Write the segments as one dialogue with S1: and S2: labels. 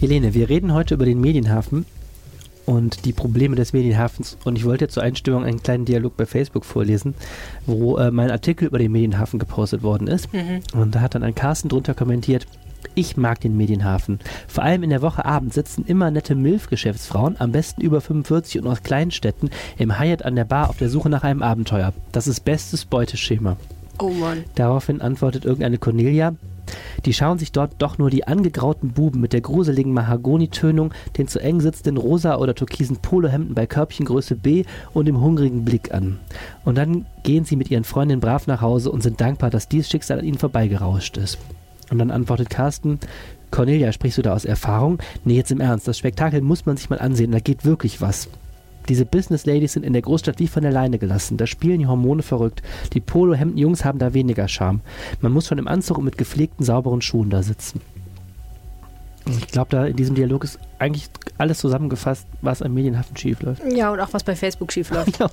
S1: Helene, wir reden heute über den Medienhafen und die Probleme des Medienhafens. Und ich wollte zur Einstimmung einen kleinen Dialog bei Facebook vorlesen, wo äh, mein Artikel über den Medienhafen gepostet worden ist. Mhm. Und da hat dann ein Carsten drunter kommentiert, ich mag den Medienhafen. Vor allem in der Woche Abend sitzen immer nette MILF-Geschäftsfrauen, am besten über 45 und aus Kleinstädten, im Hyatt an der Bar auf der Suche nach einem Abenteuer. Das ist bestes Beuteschema.
S2: Oh Mann.
S1: Daraufhin antwortet irgendeine Cornelia, die schauen sich dort doch nur die angegrauten Buben mit der gruseligen Mahagonitönung, den zu eng sitzenden rosa oder türkisen Polohemden bei Körbchengröße B und dem hungrigen Blick an. Und dann gehen sie mit ihren Freundinnen brav nach Hause und sind dankbar, dass dies Schicksal an ihnen vorbeigerauscht ist. Und dann antwortet Carsten, Cornelia, sprichst du da aus Erfahrung? Nee, jetzt im Ernst, das Spektakel muss man sich mal ansehen, da geht wirklich was. Diese Business Ladies sind in der Großstadt wie von der Leine gelassen. Da spielen die Hormone verrückt. Die Polohemden-Jungs haben da weniger Charme. Man muss schon im Anzug und mit gepflegten, sauberen Schuhen da sitzen. Ich glaube, da in diesem Dialog ist eigentlich alles zusammengefasst, was am Medienhafen schiefläuft.
S2: Ja, und auch was bei Facebook schiefläuft. ja,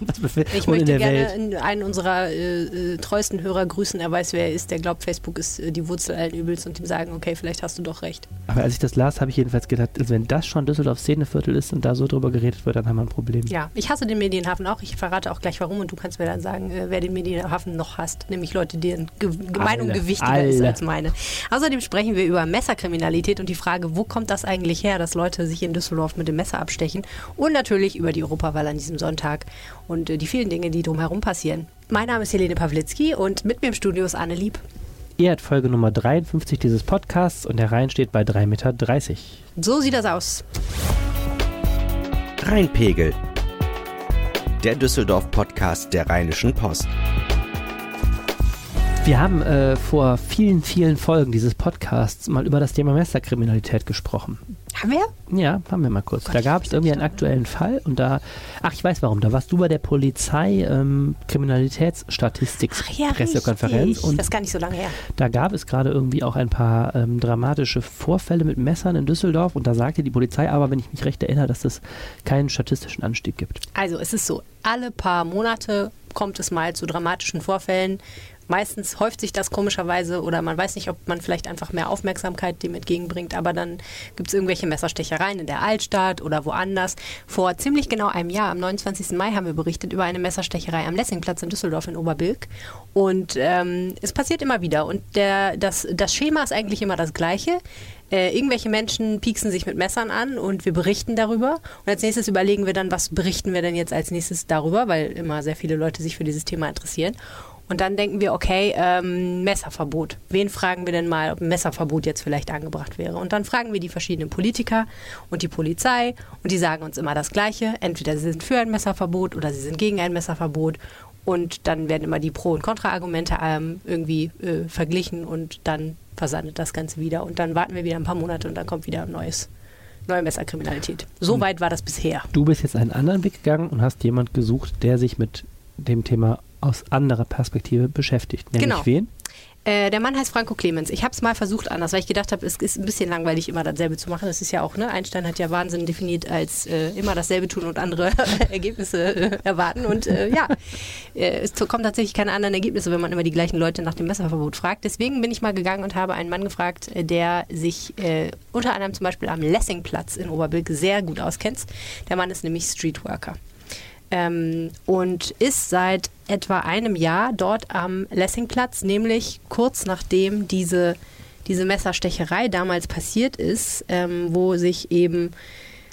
S2: ich möchte gerne einen unserer äh, äh, treuesten Hörer grüßen. Er weiß, wer er ist. Der glaubt, Facebook ist äh, die Wurzel allen Übels und ihm sagen, okay, vielleicht hast du doch recht.
S1: Aber als ich das las, habe ich jedenfalls gedacht, also wenn das schon Düsseldorf Szeneviertel ist und da so drüber geredet wird, dann haben wir ein Problem.
S2: Ja, ich hasse den Medienhafen auch. Ich verrate auch gleich warum und du kannst mir dann sagen, äh, wer den Medienhafen noch hasst. Nämlich Leute, deren Ge Meinung gewichtiger alle. ist als meine. Außerdem sprechen wir über Messerkriminalität und die Frage, wo kommt das eigentlich her, dass Leute sich in Düsseldorf mit dem Messer abstechen und natürlich über die Europawahl an diesem Sonntag und äh, die vielen Dinge, die drumherum passieren. Mein Name ist Helene Pawlitzki und mit mir im Studio ist Anne Lieb.
S1: Ihr habt Folge Nummer 53 dieses Podcasts und der Rhein steht bei 3,30 Meter.
S2: So sieht das aus.
S3: Rheinpegel. Der Düsseldorf-Podcast der Rheinischen Post.
S1: Wir haben äh, vor vielen, vielen Folgen dieses Podcasts mal über das Thema Messerkriminalität gesprochen.
S2: Haben wir?
S1: Ja, haben wir mal kurz. Gott, da gab es irgendwie einen aktuellen Fall und da, ach, ich weiß warum, da warst du bei der Polizei ähm, Kriminalitätsstatistik
S2: ja,
S1: Pressekonferenz
S2: und das ist gar nicht so lange her.
S1: Da gab es gerade irgendwie auch ein paar ähm, dramatische Vorfälle mit Messern in Düsseldorf und da sagte die Polizei aber, wenn ich mich recht erinnere, dass es keinen statistischen Anstieg gibt.
S2: Also es ist so, alle paar Monate kommt es mal zu dramatischen Vorfällen meistens häuft sich das komischerweise oder man weiß nicht, ob man vielleicht einfach mehr Aufmerksamkeit dem entgegenbringt, aber dann gibt es irgendwelche Messerstechereien in der Altstadt oder woanders. Vor ziemlich genau einem Jahr, am 29. Mai, haben wir berichtet über eine Messerstecherei am Lessingplatz in Düsseldorf in Oberbilk. Und ähm, es passiert immer wieder. Und der, das, das Schema ist eigentlich immer das gleiche. Äh, irgendwelche Menschen pieksen sich mit Messern an und wir berichten darüber. Und als nächstes überlegen wir dann, was berichten wir denn jetzt als nächstes darüber, weil immer sehr viele Leute sich für dieses Thema interessieren. Und dann denken wir, okay, ähm, Messerverbot. Wen fragen wir denn mal, ob ein Messerverbot jetzt vielleicht angebracht wäre? Und dann fragen wir die verschiedenen Politiker und die Polizei und die sagen uns immer das Gleiche. Entweder sie sind für ein Messerverbot oder sie sind gegen ein Messerverbot. Und dann werden immer die Pro- und Kontra-Argumente ähm, irgendwie äh, verglichen und dann versandet das Ganze wieder. Und dann warten wir wieder ein paar Monate und dann kommt wieder ein neues neue Messerkriminalität. So weit war das bisher.
S1: Du bist jetzt einen anderen Weg gegangen und hast jemand gesucht, der sich mit dem Thema aus anderer Perspektive beschäftigt.
S2: Nämlich genau. wen? Äh, der Mann heißt Franco Clemens. Ich habe es mal versucht anders, weil ich gedacht habe, es ist ein bisschen langweilig, immer dasselbe zu machen. Das ist ja auch, ne? Einstein hat ja Wahnsinn definiert als äh, immer dasselbe tun und andere Ergebnisse äh, erwarten. Und äh, ja, äh, es kommen tatsächlich keine anderen Ergebnisse, wenn man immer die gleichen Leute nach dem Messerverbot fragt. Deswegen bin ich mal gegangen und habe einen Mann gefragt, äh, der sich unter anderem zum Beispiel am Lessingplatz in Oberbilk sehr gut auskennt. Der Mann ist nämlich Streetworker ähm, und ist seit etwa einem Jahr dort am Lessingplatz, nämlich kurz nachdem diese, diese Messerstecherei damals passiert ist, ähm, wo sich eben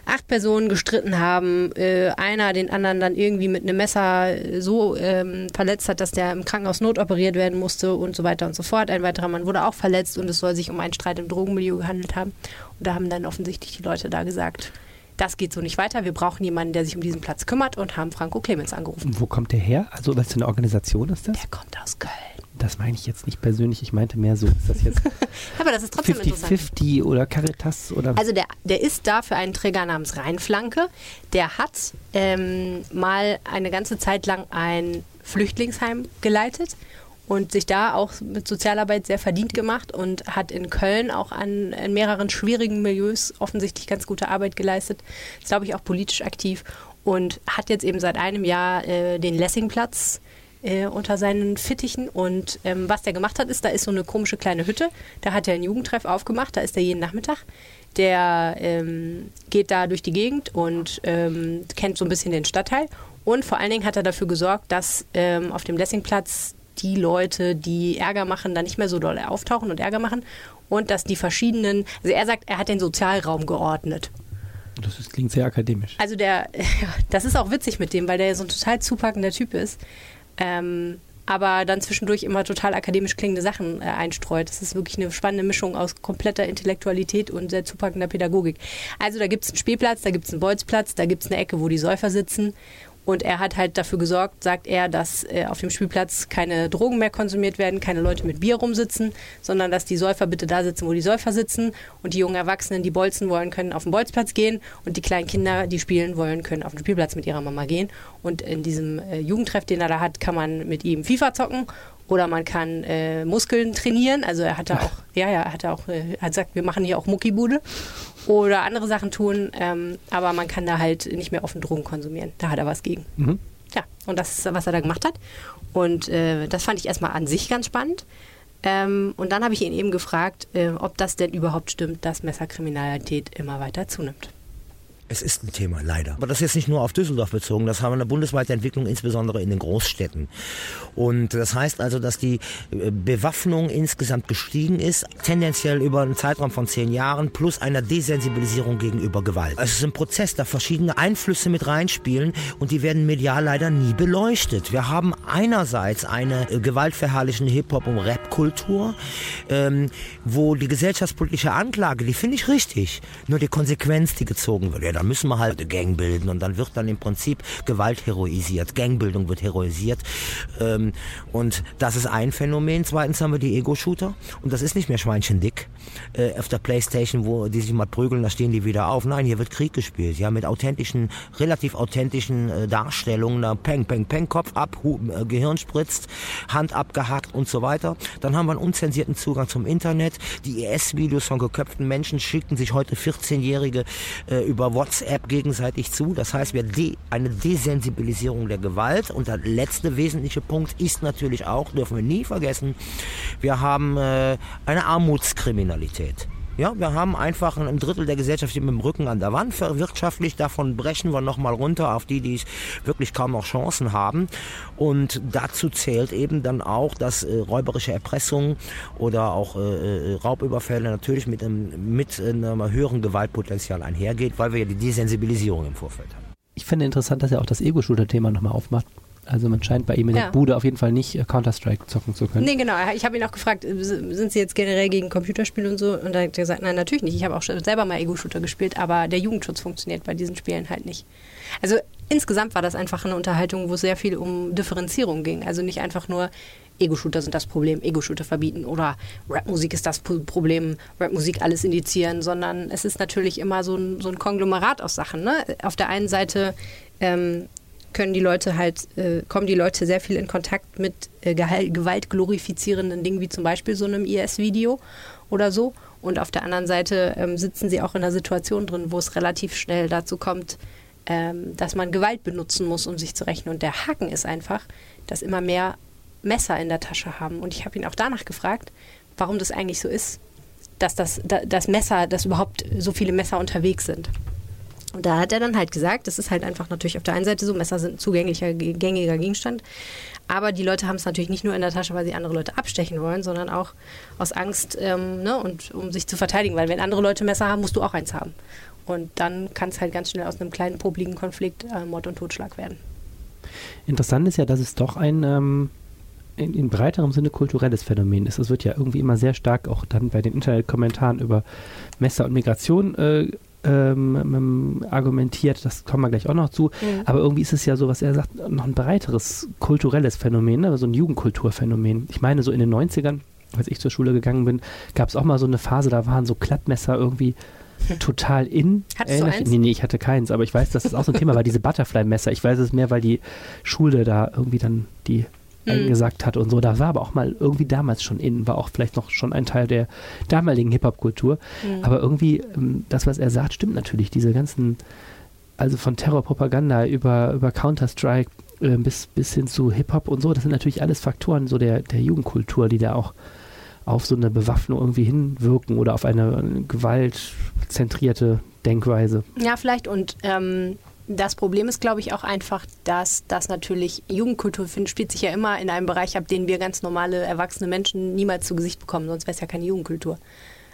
S2: acht Personen gestritten haben, äh, einer den anderen dann irgendwie mit einem Messer so ähm, verletzt hat, dass der im Krankenhaus notoperiert werden musste und so weiter und so fort. Ein weiterer Mann wurde auch verletzt und es soll sich um einen Streit im Drogenmilieu gehandelt haben. Und da haben dann offensichtlich die Leute da gesagt, das geht so nicht weiter. Wir brauchen jemanden, der sich um diesen Platz kümmert und haben Franco Clemens angerufen.
S1: Und wo kommt der her? Also, was für eine Organisation ist das?
S2: Der kommt aus Köln.
S1: Das meine ich jetzt nicht persönlich, ich meinte mehr so, ist das jetzt
S2: Aber das ist trotzdem 50, interessant.
S1: 50 oder Caritas oder
S2: Also der, der ist da für einen Träger namens Rheinflanke. Der hat ähm, mal eine ganze Zeit lang ein Flüchtlingsheim geleitet und sich da auch mit Sozialarbeit sehr verdient gemacht und hat in Köln auch an, in mehreren schwierigen Milieus offensichtlich ganz gute Arbeit geleistet. Ist, glaube ich, auch politisch aktiv und hat jetzt eben seit einem Jahr äh, den Lessingplatz äh, unter seinen Fittichen. Und ähm, was der gemacht hat, ist, da ist so eine komische kleine Hütte. Da hat er einen Jugendtreff aufgemacht, da ist er jeden Nachmittag. Der ähm, geht da durch die Gegend und ähm, kennt so ein bisschen den Stadtteil. Und vor allen Dingen hat er dafür gesorgt, dass ähm, auf dem Lessingplatz die Leute, die Ärger machen, da nicht mehr so doll auftauchen und Ärger machen. Und dass die verschiedenen, also er sagt, er hat den Sozialraum geordnet.
S1: Das ist, klingt sehr akademisch.
S2: Also der, das ist auch witzig mit dem, weil der so ein total zupackender Typ ist. Ähm, aber dann zwischendurch immer total akademisch klingende Sachen äh, einstreut. Das ist wirklich eine spannende Mischung aus kompletter Intellektualität und sehr zupackender Pädagogik. Also da gibt es einen Spielplatz, da gibt es einen Bolzplatz, da gibt es eine Ecke, wo die Säufer sitzen und er hat halt dafür gesorgt, sagt er, dass äh, auf dem Spielplatz keine Drogen mehr konsumiert werden, keine Leute mit Bier rumsitzen, sondern dass die Säufer bitte da sitzen, wo die Säufer sitzen. Und die jungen Erwachsenen, die bolzen wollen, können auf den Bolzplatz gehen. Und die kleinen Kinder, die spielen wollen, können auf den Spielplatz mit ihrer Mama gehen. Und in diesem äh, Jugendtreff, den er da hat, kann man mit ihm FIFA zocken. Oder man kann äh, Muskeln trainieren. Also er hatte auch, ja, ja, er hatte auch, äh, hat gesagt, wir machen hier auch Muckibude oder andere Sachen tun, ähm, aber man kann da halt nicht mehr offen Drogen konsumieren. Da hat er was gegen. Mhm. Ja, und das ist, was er da gemacht hat. Und äh, das fand ich erstmal an sich ganz spannend. Ähm, und dann habe ich ihn eben gefragt, äh, ob das denn überhaupt stimmt, dass Messerkriminalität immer weiter zunimmt.
S4: Es ist ein Thema, leider. Aber das ist jetzt nicht nur auf Düsseldorf bezogen, das haben wir eine bundesweite Entwicklung, insbesondere in den Großstädten. Und das heißt also, dass die äh, Bewaffnung insgesamt gestiegen ist, tendenziell über einen Zeitraum von zehn Jahren, plus einer Desensibilisierung gegenüber Gewalt. Es ist ein Prozess, da verschiedene Einflüsse mit reinspielen und die werden medial leider nie beleuchtet. Wir haben einerseits eine äh, gewaltverherrlichende Hip-Hop- und Rap-Kultur, ähm, wo die gesellschaftspolitische Anklage, die finde ich richtig, nur die Konsequenz, die gezogen wird. Ja, da müssen wir halt eine Gang bilden und dann wird dann im Prinzip Gewalt heroisiert, Gangbildung wird heroisiert ähm, und das ist ein Phänomen. Zweitens haben wir die Ego-Shooter und das ist nicht mehr schweinchendick äh, auf der Playstation, wo die sich mal prügeln, da stehen die wieder auf. Nein, hier wird Krieg gespielt, ja, mit authentischen, relativ authentischen äh, Darstellungen, da Peng, Peng, Peng, Kopf ab, Hu äh, Gehirn spritzt, Hand abgehackt und so weiter. Dann haben wir einen unzensierten Zugang zum Internet. Die IS-Videos von geköpften Menschen schicken sich heute 14-Jährige äh, über WhatsApp WhatsApp gegenseitig zu. Das heißt, wir de eine Desensibilisierung der Gewalt. Und der letzte wesentliche Punkt ist natürlich auch, dürfen wir nie vergessen, wir haben äh, eine Armutskriminalität. Ja, wir haben einfach ein Drittel der Gesellschaft mit dem Rücken an der Wand wirtschaftlich. Davon brechen wir nochmal runter auf die, die wirklich kaum noch Chancen haben. Und dazu zählt eben dann auch, dass äh, räuberische Erpressung oder auch äh, äh Raubüberfälle natürlich mit einem, mit einem höheren Gewaltpotenzial einhergeht, weil wir ja die Desensibilisierung im Vorfeld haben.
S1: Ich finde interessant, dass er auch das Ego-Shooter-Thema nochmal aufmacht. Also man scheint bei ihm in ja. der Bude auf jeden Fall nicht äh, Counter-Strike zocken zu können.
S2: Nee, genau. Ich habe ihn auch gefragt, äh, sind Sie jetzt generell gegen Computerspiele und so? Und er hat gesagt, nein, natürlich nicht. Ich habe auch selber mal Ego-Shooter gespielt, aber der Jugendschutz funktioniert bei diesen Spielen halt nicht. Also insgesamt war das einfach eine Unterhaltung, wo es sehr viel um Differenzierung ging. Also nicht einfach nur Ego-Shooter sind das Problem, Ego-Shooter verbieten oder Rapmusik ist das Problem, Rapmusik alles indizieren, sondern es ist natürlich immer so ein, so ein Konglomerat aus Sachen. Ne? Auf der einen Seite ähm, können die Leute halt, äh, kommen die Leute sehr viel in Kontakt mit äh, gewaltglorifizierenden Dingen, wie zum Beispiel so einem IS-Video oder so. Und auf der anderen Seite ähm, sitzen sie auch in einer Situation drin, wo es relativ schnell dazu kommt, ähm, dass man Gewalt benutzen muss, um sich zu rächen. Und der Haken ist einfach, dass immer mehr Messer in der Tasche haben. Und ich habe ihn auch danach gefragt, warum das eigentlich so ist, dass das, das Messer, dass überhaupt so viele Messer unterwegs sind. Und da hat er dann halt gesagt, das ist halt einfach natürlich auf der einen Seite so, Messer sind ein zugänglicher, gängiger Gegenstand. Aber die Leute haben es natürlich nicht nur in der Tasche, weil sie andere Leute abstechen wollen, sondern auch aus Angst ähm, ne, und um sich zu verteidigen. Weil wenn andere Leute Messer haben, musst du auch eins haben. Und dann kann es halt ganz schnell aus einem kleinen, popligen Konflikt äh, Mord und Totschlag werden.
S1: Interessant ist ja, dass es doch ein ähm, in, in, breiterem Sinne kulturelles Phänomen ist. Es wird ja irgendwie immer sehr stark auch dann bei den Internetkommentaren über Messer und Migration äh, ähm, argumentiert, das kommen wir gleich auch noch zu, mhm. aber irgendwie ist es ja so, was er sagt, noch ein breiteres kulturelles Phänomen, ne? so ein Jugendkulturphänomen. Ich meine, so in den 90ern, als ich zur Schule gegangen bin, gab es auch mal so eine Phase, da waren so Klappmesser irgendwie total in.
S2: Hattest du eins?
S1: Nee, nee, ich hatte keins, aber ich weiß, dass das auch so ein Thema war, diese Butterfly-Messer. Ich weiß es mehr, weil die Schule da irgendwie dann die mhm. gesagt hat und so. Da war aber auch mal irgendwie damals schon in, war auch vielleicht noch schon ein Teil der damaligen Hip-Hop-Kultur. Mhm. Aber irgendwie, ähm, das, was er sagt, stimmt natürlich. Diese ganzen, also von Terrorpropaganda über, über Counter-Strike, äh, bis, bis hin zu Hip-Hop und so. Das sind natürlich alles Faktoren so der, der Jugendkultur, die da auch auf so eine Bewaffnung irgendwie hinwirken oder auf eine gewaltzentrierte Denkweise.
S2: Ja, vielleicht. Und ähm, das Problem ist, glaube ich, auch einfach, dass das natürlich Jugendkultur find, spielt sich ja immer in einem Bereich ab, den wir ganz normale, erwachsene Menschen niemals zu Gesicht bekommen, sonst wäre es ja keine Jugendkultur.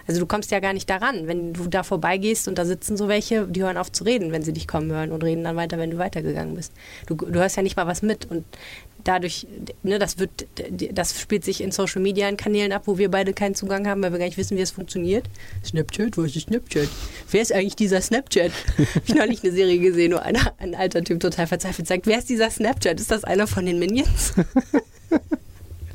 S2: Also du kommst ja gar nicht daran, wenn du da vorbeigehst und da sitzen so welche, die hören auf zu reden, wenn sie dich kommen hören und reden dann weiter, wenn du weitergegangen bist. Du, du hörst ja nicht mal was mit und dadurch, ne, das wird, das spielt sich in Social Media in Kanälen ab, wo wir beide keinen Zugang haben, weil wir gar nicht wissen, wie es funktioniert. Snapchat, wo ist Snapchat? Wer ist eigentlich dieser Snapchat? ich habe neulich eine Serie gesehen, wo einer, ein alter Typ total verzweifelt sagt, wer ist dieser Snapchat? Ist das einer von den Minions?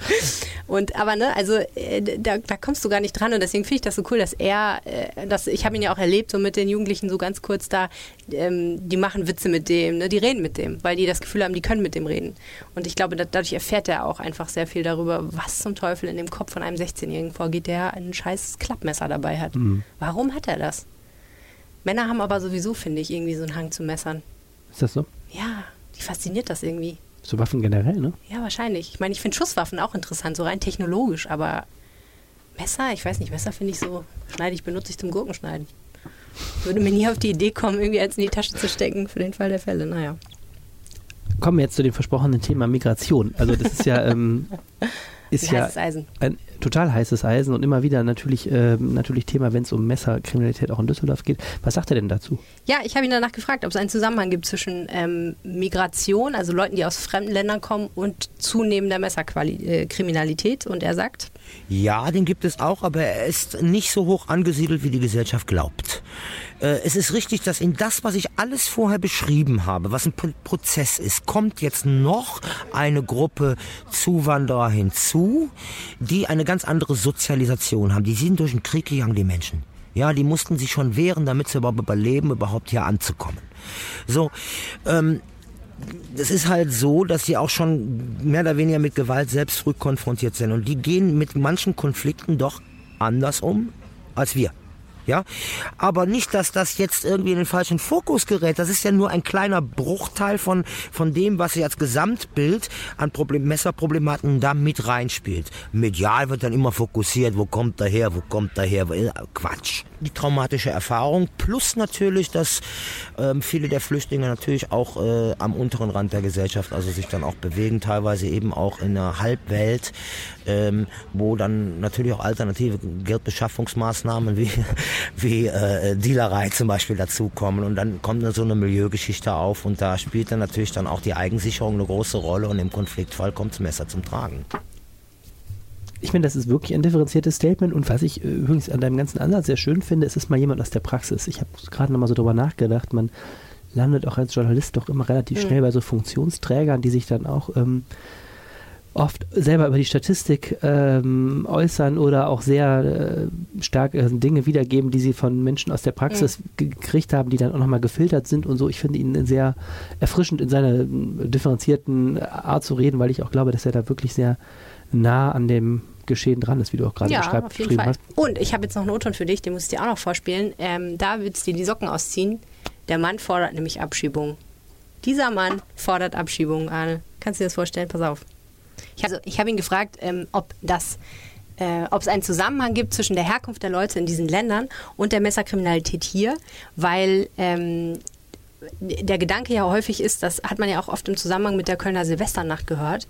S2: Und aber ne, also äh, da, da, kommst du gar nicht dran und deswegen finde ich das so cool, dass er, äh, dass ich habe ihn ja auch erlebt, so mit den Jugendlichen so ganz kurz da, ähm, die machen Witze mit dem, ne, die reden mit dem, weil die das Gefühl haben, die können mit dem reden. Und ich glaube, da, dadurch erfährt er auch einfach sehr viel darüber, was zum Teufel in dem Kopf von einem 16-Jährigen vorgeht, der ein scheiß Klappmesser dabei hat. Mhm. Warum hat er das? Männer haben aber sowieso, finde ich, irgendwie so einen Hang zu Messern.
S1: Ist das so?
S2: Ja, die fasziniert das irgendwie.
S1: So Waffen generell, ne?
S2: Ja, wahrscheinlich. Ich meine, ich finde Schusswaffen auch interessant, so rein technologisch, aber Messer, ich weiß nicht, Messer finde ich so, schneide ich, benutze ich zum Gurkenschneiden. Würde mir nie auf die Idee kommen, irgendwie eins in die Tasche zu stecken, für den Fall der Fälle, naja.
S1: Kommen wir jetzt zu dem versprochenen Thema Migration. Also das ist ja, ähm, ist ja ein total heißes Eisen und immer wieder natürlich, äh, natürlich Thema, wenn es um Messerkriminalität auch in Düsseldorf geht. Was sagt er denn dazu?
S2: Ja, ich habe ihn danach gefragt, ob es einen Zusammenhang gibt zwischen ähm, Migration, also Leuten, die aus fremden Ländern kommen, und zunehmender Messerkriminalität. Und er sagt,
S4: ja, den gibt es auch, aber er ist nicht so hoch angesiedelt, wie die Gesellschaft glaubt. Äh, es ist richtig, dass in das, was ich alles vorher beschrieben habe, was ein Prozess ist, kommt jetzt noch eine Gruppe Zuwanderer hinzu, die eine ganz andere Sozialisation haben. Die sind durch den Krieg gegangen, die Menschen. Ja, die mussten sich schon wehren, damit sie überhaupt überleben, überhaupt hier anzukommen. So, ähm, es ist halt so, dass sie auch schon mehr oder weniger mit Gewalt selbst rückkonfrontiert sind. Und die gehen mit manchen Konflikten doch anders um als wir. Ja, aber nicht, dass das jetzt irgendwie in den falschen Fokus gerät. Das ist ja nur ein kleiner Bruchteil von, von dem, was sie als Gesamtbild an Problem, Messerproblematiken da mit reinspielt. Medial wird dann immer fokussiert, wo kommt er her, wo kommt er her, Quatsch. Die traumatische Erfahrung plus natürlich, dass ähm, viele der Flüchtlinge natürlich auch äh, am unteren Rand der Gesellschaft, also sich dann auch bewegen, teilweise eben auch in einer Halbwelt, ähm, wo dann natürlich auch alternative Geldbeschaffungsmaßnahmen wie, wie äh, Dealerei zum Beispiel dazukommen. Und dann kommt dann so eine Milieugeschichte auf und da spielt dann natürlich dann auch die Eigensicherung eine große Rolle und im Konfliktfall kommt das Messer zum Tragen.
S1: Ich finde, das ist wirklich ein differenziertes Statement und was ich äh, übrigens an deinem ganzen Ansatz sehr schön finde, ist es mal jemand aus der Praxis. Ich habe gerade nochmal so drüber nachgedacht, man landet auch als Journalist doch immer relativ mhm. schnell bei so Funktionsträgern, die sich dann auch ähm, oft selber über die Statistik ähm, äußern oder auch sehr äh, stark äh, Dinge wiedergeben, die sie von Menschen aus der Praxis mhm. gekriegt haben, die dann auch nochmal gefiltert sind und so. Ich finde ihn sehr erfrischend in seiner äh, differenzierten Art zu reden, weil ich auch glaube, dass er da wirklich sehr nah an dem Geschehen dran ist, wie du auch gerade
S2: ja,
S1: beschreib,
S2: auf jeden Fall. hast. Und ich habe jetzt noch einen O-Ton für dich, den muss ich dir auch noch vorspielen. Ähm, da willst du dir die Socken ausziehen. Der Mann fordert nämlich Abschiebung. Dieser Mann fordert Abschiebung, Arne. Kannst du dir das vorstellen? Pass auf. Ich, also, ich habe ihn gefragt, ähm, ob das äh, ob es einen Zusammenhang gibt zwischen der Herkunft der Leute in diesen Ländern und der Messerkriminalität hier, weil ähm, der Gedanke ja häufig ist, das hat man ja auch oft im Zusammenhang mit der Kölner Silvesternacht gehört,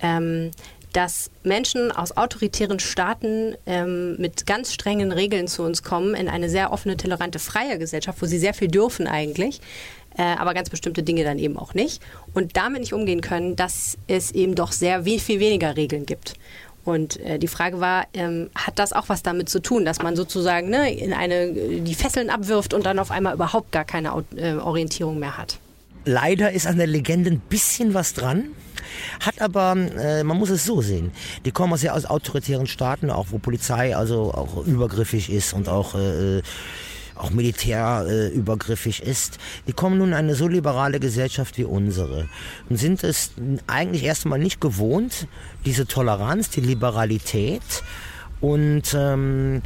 S2: ähm, dass Menschen aus autoritären Staaten ähm, mit ganz strengen Regeln zu uns kommen in eine sehr offene, tolerante, freie Gesellschaft, wo sie sehr viel dürfen eigentlich, äh, aber ganz bestimmte Dinge dann eben auch nicht. Und damit nicht umgehen können, dass es eben doch sehr viel weniger Regeln gibt. Und äh, die Frage war, ähm, hat das auch was damit zu tun, dass man sozusagen ne, in eine, die Fesseln abwirft und dann auf einmal überhaupt gar keine äh, Orientierung mehr hat?
S4: Leider ist an der Legende ein bisschen was dran. Hat aber, äh, man muss es so sehen, die kommen aus, ja aus autoritären Staaten, auch wo Polizei also auch übergriffig ist und auch äh, auch militär äh, übergriffig ist, die kommen nun in eine so liberale Gesellschaft wie unsere und sind es eigentlich erstmal nicht gewohnt, diese Toleranz, die Liberalität und ähm,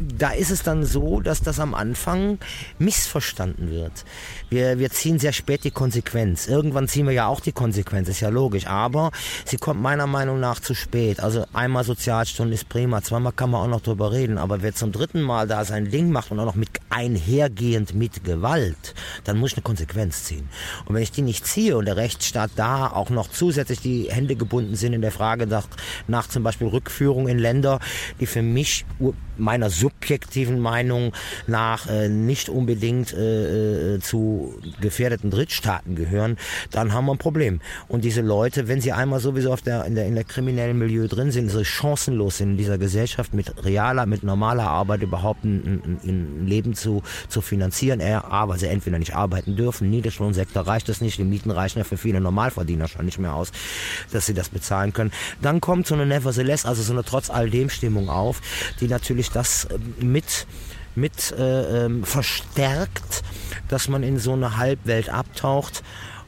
S4: da ist es dann so, dass das am Anfang missverstanden wird. Wir, wir ziehen sehr spät die Konsequenz. Irgendwann ziehen wir ja auch die Konsequenz, ist ja logisch. Aber sie kommt meiner Meinung nach zu spät. Also einmal Sozialstunde ist prima, zweimal kann man auch noch drüber reden. Aber wer zum dritten Mal da sein Ding macht und auch noch mit einhergehend mit Gewalt, dann muss ich eine Konsequenz ziehen. Und wenn ich die nicht ziehe und der Rechtsstaat da auch noch zusätzlich die Hände gebunden sind in der Frage nach, nach zum Beispiel Rückführung in Länder, die für mich meiner subjektiven Meinung nach äh, nicht unbedingt äh, äh, zu gefährdeten Drittstaaten gehören, dann haben wir ein Problem. Und diese Leute, wenn sie einmal sowieso auf der, in, der, in der kriminellen Milieu drin sind, so chancenlos sind in dieser Gesellschaft mit realer, mit normaler Arbeit überhaupt ein, ein, ein Leben zu, zu finanzieren, A, weil sie entweder nicht arbeiten dürfen, Niederschlohnsektor reicht das nicht, die Mieten reichen ja für viele Normalverdiener schon nicht mehr aus, dass sie das bezahlen können. Dann kommt so eine Nevertheless, also so eine trotz all dem Stimmung auf, die natürlich das mit mit äh, ähm, verstärkt, dass man in so eine Halbwelt abtaucht.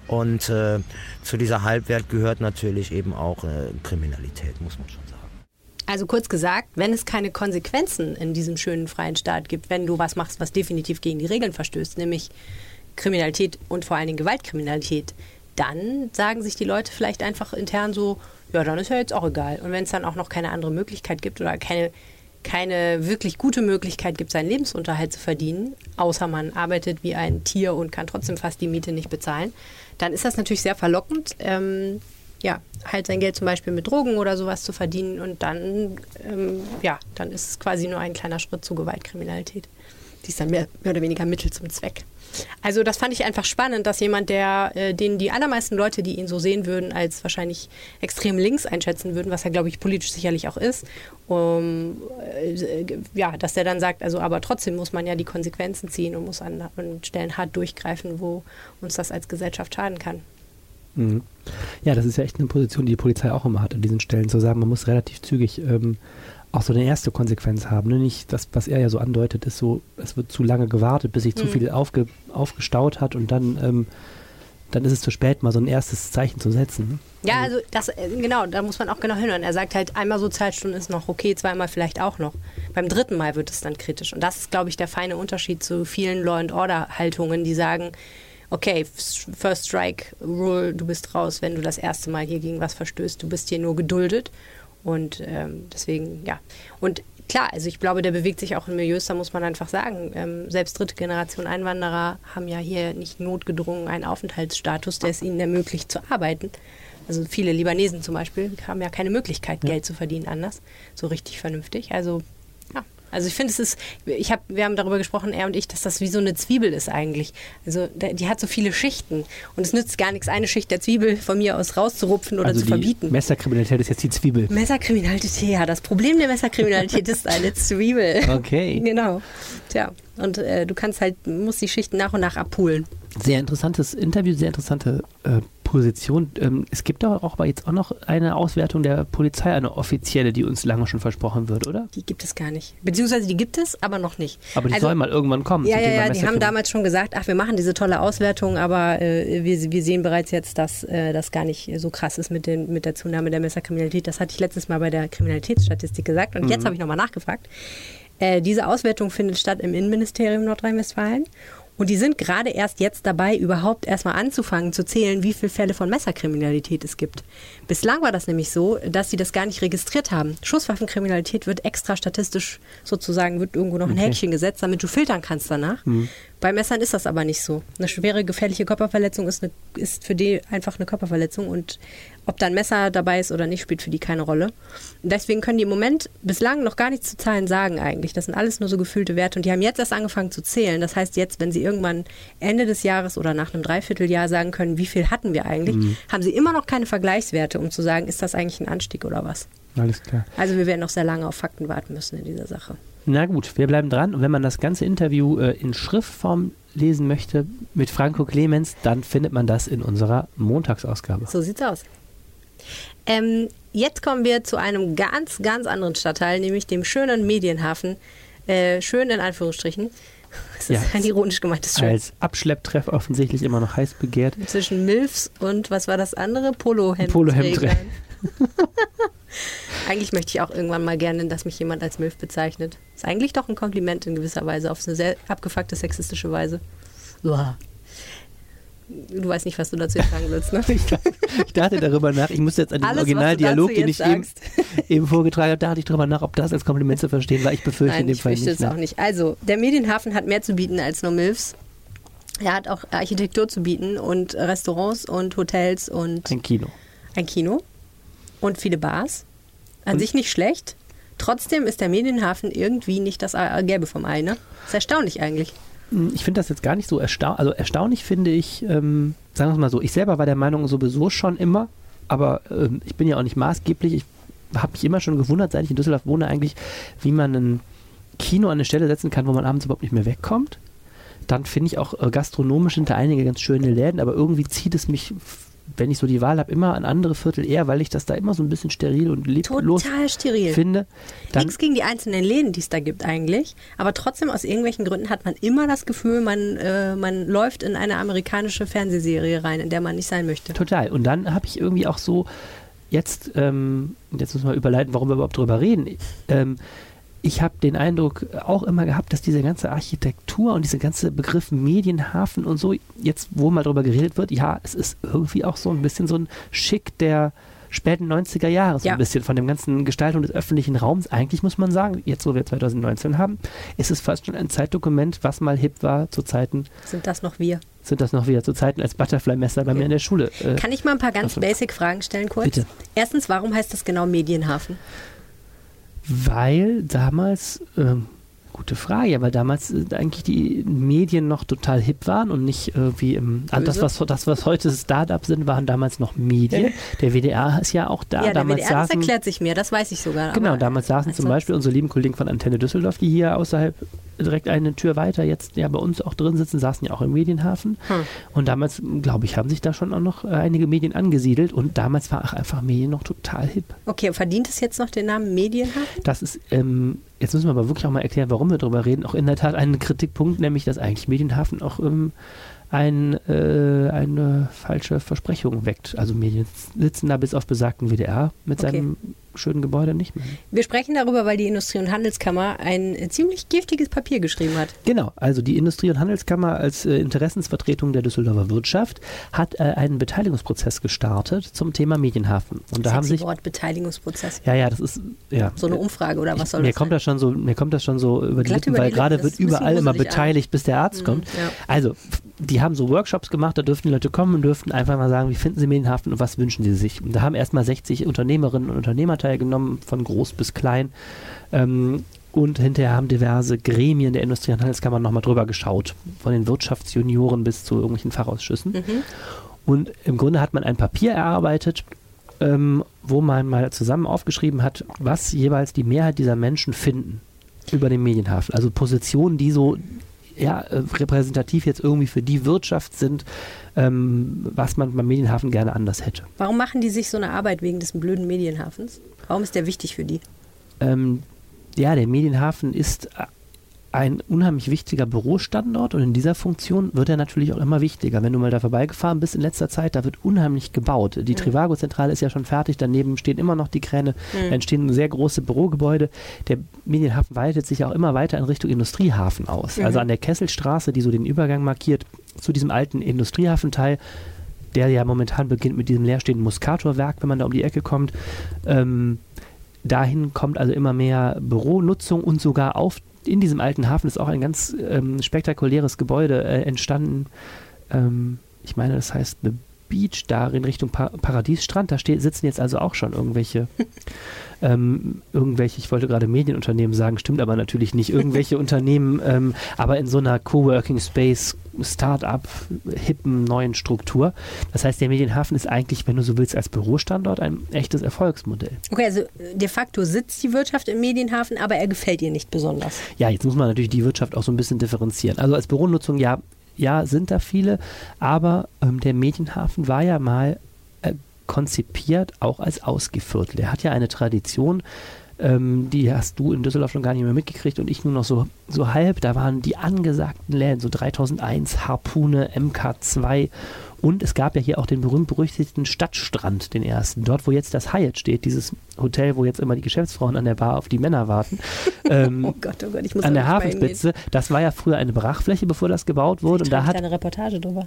S4: Und äh, zu dieser Halbwelt gehört natürlich eben auch äh, Kriminalität, muss man schon sagen.
S2: Also kurz gesagt, wenn es keine Konsequenzen in diesem schönen freien Staat gibt, wenn du was machst, was definitiv gegen die Regeln verstößt, nämlich Kriminalität und vor allen Dingen Gewaltkriminalität, dann sagen sich die Leute vielleicht einfach intern so, ja, dann ist ja jetzt auch egal. Und wenn es dann auch noch keine andere Möglichkeit gibt oder keine keine wirklich gute Möglichkeit gibt, seinen Lebensunterhalt zu verdienen, außer man arbeitet wie ein Tier und kann trotzdem fast die Miete nicht bezahlen, dann ist das natürlich sehr verlockend, ähm, ja, halt sein Geld zum Beispiel mit Drogen oder sowas zu verdienen und dann, ähm, ja, dann ist es quasi nur ein kleiner Schritt zur Gewaltkriminalität. Die ist dann mehr, mehr oder weniger Mittel zum Zweck. Also das fand ich einfach spannend, dass jemand, der äh, den die allermeisten Leute, die ihn so sehen würden, als wahrscheinlich extrem links einschätzen würden, was er glaube ich politisch sicherlich auch ist, um, äh, ja, dass der dann sagt, also aber trotzdem muss man ja die Konsequenzen ziehen und muss an, an Stellen hart durchgreifen, wo uns das als Gesellschaft schaden kann.
S1: Mhm. Ja, das ist ja echt eine Position, die die Polizei auch immer hat, an diesen Stellen zu sagen, man muss relativ zügig ähm, auch so eine erste Konsequenz haben. Ne? Nicht das, was er ja so andeutet, ist so, es wird zu lange gewartet, bis sich mhm. zu viel aufge, aufgestaut hat und dann, ähm, dann ist es zu spät, mal so ein erstes Zeichen zu setzen.
S2: Ja, also das, äh, genau, da muss man auch genau hinhören. Er sagt halt, einmal Sozialstunden ist noch okay, zweimal vielleicht auch noch. Beim dritten Mal wird es dann kritisch. Und das ist, glaube ich, der feine Unterschied zu vielen Law-and-Order-Haltungen, die sagen, okay, First Strike Rule, du bist raus, wenn du das erste Mal hier gegen was verstößt. Du bist hier nur geduldet. Und ähm, deswegen, ja. Und klar, also ich glaube, der bewegt sich auch in Milieus, da muss man einfach sagen, ähm, selbst dritte Generation Einwanderer haben ja hier nicht notgedrungen einen Aufenthaltsstatus, der es ihnen ermöglicht zu arbeiten. Also viele Libanesen zum Beispiel haben ja keine Möglichkeit, Geld zu verdienen anders, so richtig vernünftig. Also also ich finde, es ist, ich hab, wir haben darüber gesprochen, er und ich, dass das wie so eine Zwiebel ist eigentlich. Also die hat so viele Schichten und es nützt gar nichts, eine Schicht der Zwiebel von mir aus rauszurupfen oder
S1: also
S2: zu verbieten.
S1: Messerkriminalität ist jetzt die Zwiebel.
S2: Messerkriminalität, ja. Das Problem der Messerkriminalität ist eine Zwiebel.
S1: Okay.
S2: Genau. Tja, und äh, du kannst halt, musst die Schichten nach und nach abholen.
S1: Sehr interessantes Interview, sehr interessante äh, Position. Ähm, es gibt aber auch aber jetzt auch noch eine Auswertung der Polizei, eine offizielle, die uns lange schon versprochen wird, oder?
S2: Die gibt es gar nicht. Beziehungsweise die gibt es, aber noch nicht.
S1: Aber die also, soll mal irgendwann kommen.
S2: Ja, ja, ja, die haben damals schon gesagt, ach, wir machen diese tolle Auswertung, aber äh, wir, wir sehen bereits jetzt, dass äh, das gar nicht so krass ist mit, den, mit der Zunahme der Messerkriminalität. Das hatte ich letztes Mal bei der Kriminalitätsstatistik gesagt und mhm. jetzt habe ich nochmal nachgefragt. Äh, diese Auswertung findet statt im Innenministerium Nordrhein-Westfalen und die sind gerade erst jetzt dabei, überhaupt erstmal anzufangen zu zählen, wie viele Fälle von Messerkriminalität es gibt. Bislang war das nämlich so, dass sie das gar nicht registriert haben. Schusswaffenkriminalität wird extra statistisch sozusagen, wird irgendwo noch ein okay. Häkchen gesetzt, damit du filtern kannst danach. Mhm. Bei Messern ist das aber nicht so. Eine schwere gefährliche Körperverletzung ist, eine, ist für die einfach eine Körperverletzung und ob da ein Messer dabei ist oder nicht, spielt für die keine Rolle. Und deswegen können die im Moment bislang noch gar nichts zu Zahlen sagen eigentlich. Das sind alles nur so gefühlte Werte und die haben jetzt erst angefangen zu zählen. Das heißt jetzt, wenn sie irgendwann Ende des Jahres oder nach einem Dreivierteljahr sagen können, wie viel hatten wir eigentlich, mhm. haben sie immer noch keine Vergleichswerte, um zu sagen, ist das eigentlich ein Anstieg oder was.
S1: Alles klar.
S2: Also wir werden noch sehr lange auf Fakten warten müssen in dieser Sache.
S1: Na gut, wir bleiben dran. Und wenn man das ganze Interview äh, in Schriftform lesen möchte mit Franco Clemens, dann findet man das in unserer Montagsausgabe.
S2: So sieht's aus. Ähm, jetzt kommen wir zu einem ganz, ganz anderen Stadtteil, nämlich dem schönen Medienhafen. Äh, schön in Anführungsstrichen. Das ist ja, ein ironisch gemeintes
S1: Schön. Als Abschlepptreff offensichtlich immer noch heiß begehrt.
S2: Zwischen Milfs und was war das andere? Polohemd.
S1: Polohemd.
S2: Eigentlich möchte ich auch irgendwann mal gerne, dass mich jemand als MILF bezeichnet. Ist eigentlich doch ein Kompliment in gewisser Weise, auf eine sehr abgefuckte sexistische Weise. Uah. Du weißt nicht, was du dazu sagen willst, ne?
S1: Ich, dachte- ich dachte darüber nach, ich muss jetzt an den
S2: Alles,
S1: Originaldialog, den ich eben, eben vorgetragen habe, dachte ich darüber nach, ob das als Kompliment zu verstehen war. Ich befürchte
S2: Nein,
S1: in dem
S2: ich
S1: Fall
S2: fürchte
S1: nicht.
S2: es auch nicht. Also, der Medienhafen hat mehr zu bieten als nur MILFs. Er hat auch Architektur zu bieten und Restaurants und Hotels und
S1: Ein Kino.
S2: ein Kino und viele Bars. An
S1: Und-
S2: sich nicht schlecht. Trotzdem ist der Medienhafen irgendwie nicht das Gelbe vom Ei, ne? Ist erstaunlich eigentlich.
S1: Hm, Ich finde das jetzt gar nicht so erstaunlich. Also erstaunlich finde ich, ähm, sagen wir es mal so, ich selber war der Meinung sowieso schon immer, aber ähm, ich bin ja auch nicht maßgeblich. Ich habe mich immer schon gewundert, seit ich in Düsseldorf wohne, eigentlich, wie man ein Kino an eine Stelle setzen kann, wo man abends überhaupt nicht mehr wegkommt. Dann finde ich auch äh, gastronomisch da einige ganz schöne Läden, aber irgendwie zieht es mich, wenn ich so die Wahl habe, immer an andere Viertel eher, weil ich das da immer so ein bisschen steril und leblos
S2: Total steril.
S1: finde. Dann,
S2: Nichts gegen die einzelnen Läden, die es da gibt eigentlich. Aber trotzdem, aus irgendwelchen Gründen hat man immer das Gefühl, man, äh, man läuft in eine amerikanische Fernsehserie rein, in der man nicht sein möchte.
S1: Total. Und dann habe ich irgendwie auch so, jetzt, ähm, jetzt müssen wir überleiten, warum wir überhaupt drüber reden. Ähm, ich habe den Eindruck auch immer gehabt, dass diese ganze Architektur und dieser ganze Begriff Medienhafen und so, jetzt wo mal drüber geredet wird, ja, es ist irgendwie auch so ein bisschen so ein Schick der späten 90er Jahre, so
S2: Ja.
S1: ein bisschen von dem ganzen Gestaltung des öffentlichen Raums. Eigentlich muss man sagen, jetzt wo wir 2019 haben, ist es fast schon ein Zeitdokument, was mal hip war zu Zeiten,
S2: Sind das noch wir?
S1: sind das noch wieder zu Zeiten als Butterfly-Messer bei mir in der Schule. Äh,
S2: Kann ich mal ein paar ganz basic Fragen stellen kurz?
S1: Bitte.
S2: Erstens, warum heißt das genau Medienhafen?
S1: Weil damals, ähm, gute Frage, weil damals äh, eigentlich die Medien noch total hip waren und nicht äh, wie im, also das, was, das, was heute Startups sind, waren damals noch Medien. Der WDR ist ja auch da.
S2: ja, der
S1: damals
S2: WDR, das
S1: saßen,
S2: erklärt sich mir, das weiß ich sogar.
S1: Genau, damals saßen zum Beispiel unsere lieben Kollegen von Antenne Düsseldorf, die hier außerhalb direkt eine Tür weiter jetzt ja bei uns auch drin sitzen, saßen ja auch im Medienhafen.
S2: Hm.
S1: Und damals, glaube ich, haben sich da schon auch noch äh, einige Medien angesiedelt und damals war auch einfach Medien noch total hip.
S2: Okay, verdient es jetzt noch den Namen Medienhafen?
S1: Das ist, ähm, jetzt müssen wir aber wirklich auch mal erklären, warum wir darüber reden. Auch in der Tat ein Kritikpunkt, nämlich, dass eigentlich Medienhafen auch ähm, ein, äh, eine falsche Versprechung weckt. Also Medien sitzen da bis auf besagten WDR mit
S2: Okay.
S1: seinem schönen Gebäude nicht mehr.
S2: Wir sprechen darüber, weil die Industrie- und Handelskammer ein ziemlich giftiges Papier geschrieben hat.
S1: Genau, also die Industrie- und Handelskammer als äh, Interessensvertretung der Düsseldorfer Wirtschaft hat äh, einen Beteiligungsprozess gestartet zum Thema Medienhafen. Und da haben sich
S2: Wort Beteiligungsprozess.
S1: ja, ja, das ist ja
S2: So eine Umfrage oder was soll
S1: mir
S2: das
S1: kommt
S2: sein?
S1: das schon so, mir kommt das schon so über die Lippen,
S2: über
S1: weil
S2: die
S1: gerade
S2: Lippen, das
S1: wird überall immer beteiligt, bis der Arzt
S2: Mhm,
S1: kommt.
S2: ja.
S1: Also, die haben so Workshops gemacht, da dürften die Leute kommen und dürften einfach mal sagen, wie finden sie Medienhafen und was wünschen sie sich. Und da haben erstmal 60 Unternehmerinnen und Unternehmer teilgenommen, von groß bis klein. Ähm, und hinterher haben diverse Gremien der Industrie- und Handelskammer nochmal drüber geschaut. Von den Wirtschaftsjunioren bis zu irgendwelchen Fachausschüssen.
S2: Mhm.
S1: Und im Grunde hat man ein Papier erarbeitet, ähm, wo man mal zusammen aufgeschrieben hat, was jeweils die Mehrheit dieser Menschen finden über den Medienhafen. Also Positionen, die so ja, äh, repräsentativ jetzt irgendwie für die Wirtschaft sind, ähm, was man beim Medienhafen gerne anders hätte.
S2: Warum machen die sich so eine Arbeit wegen des blöden Medienhafens? Warum ist der wichtig für die?
S1: Ähm, ja, der Medienhafen ist äh, ein unheimlich wichtiger Bürostandort und in dieser Funktion wird er natürlich auch immer wichtiger. Wenn du mal da vorbeigefahren bist in letzter Zeit, da wird unheimlich gebaut. Die Trivago-Zentrale ist ja schon fertig, daneben stehen immer noch die Kräne, da entstehen sehr große Bürogebäude. Der Medienhafen weitet sich auch immer weiter in Richtung Industriehafen aus. Also an der Kesselstraße, die so den Übergang markiert zu diesem alten Industriehafenteil, der ja momentan beginnt mit diesem leerstehenden Muskatorwerk, wenn man da um die Ecke kommt. Ähm, dahin kommt also immer mehr Büronutzung und sogar auf in diesem alten Hafen ist auch ein ganz ähm, spektakuläres Gebäude äh, entstanden. Ähm, ich meine, das heißt The Beach, da in Richtung pa Paradiesstrand. Da steht, sitzen jetzt also auch schon irgendwelche, ähm, irgendwelche, ich wollte gerade Medienunternehmen sagen, stimmt aber natürlich nicht, irgendwelche Unternehmen, ähm, aber in so einer Coworking Space, Start-up, hippen neuen Struktur. Das heißt, der Medienhafen ist eigentlich, wenn du so willst, als Bürostandort ein echtes Erfolgsmodell.
S2: Okay, also äh, de facto sitzt die Wirtschaft im Medienhafen, aber er gefällt ihr nicht besonders.
S1: Ja, jetzt muss man natürlich die Wirtschaft auch so ein bisschen differenzieren. Also als Büronutzung, ja, ja, sind da viele, aber ähm, der Medienhafen war ja mal äh, konzipiert auch als Ausgeviertel. Er hat ja eine Tradition ähm, die hast du in Düsseldorf schon gar nicht mehr mitgekriegt und ich nur noch so, so halb. Da waren die angesagten Läden, so 3001, Harpune, MK2 und es gab ja hier auch den berühmt-berüchtigten Stadtstrand, den ersten. Dort, wo jetzt das Hyatt steht, dieses Hotel, wo jetzt immer die Geschäftsfrauen an der Bar auf die Männer warten.
S2: Ähm, oh Gott, oh Gott, ich muss
S1: An der Hafenspitze. Das war ja früher eine Brachfläche, bevor das gebaut wurde.
S2: Und da hat eine Reportage drüber.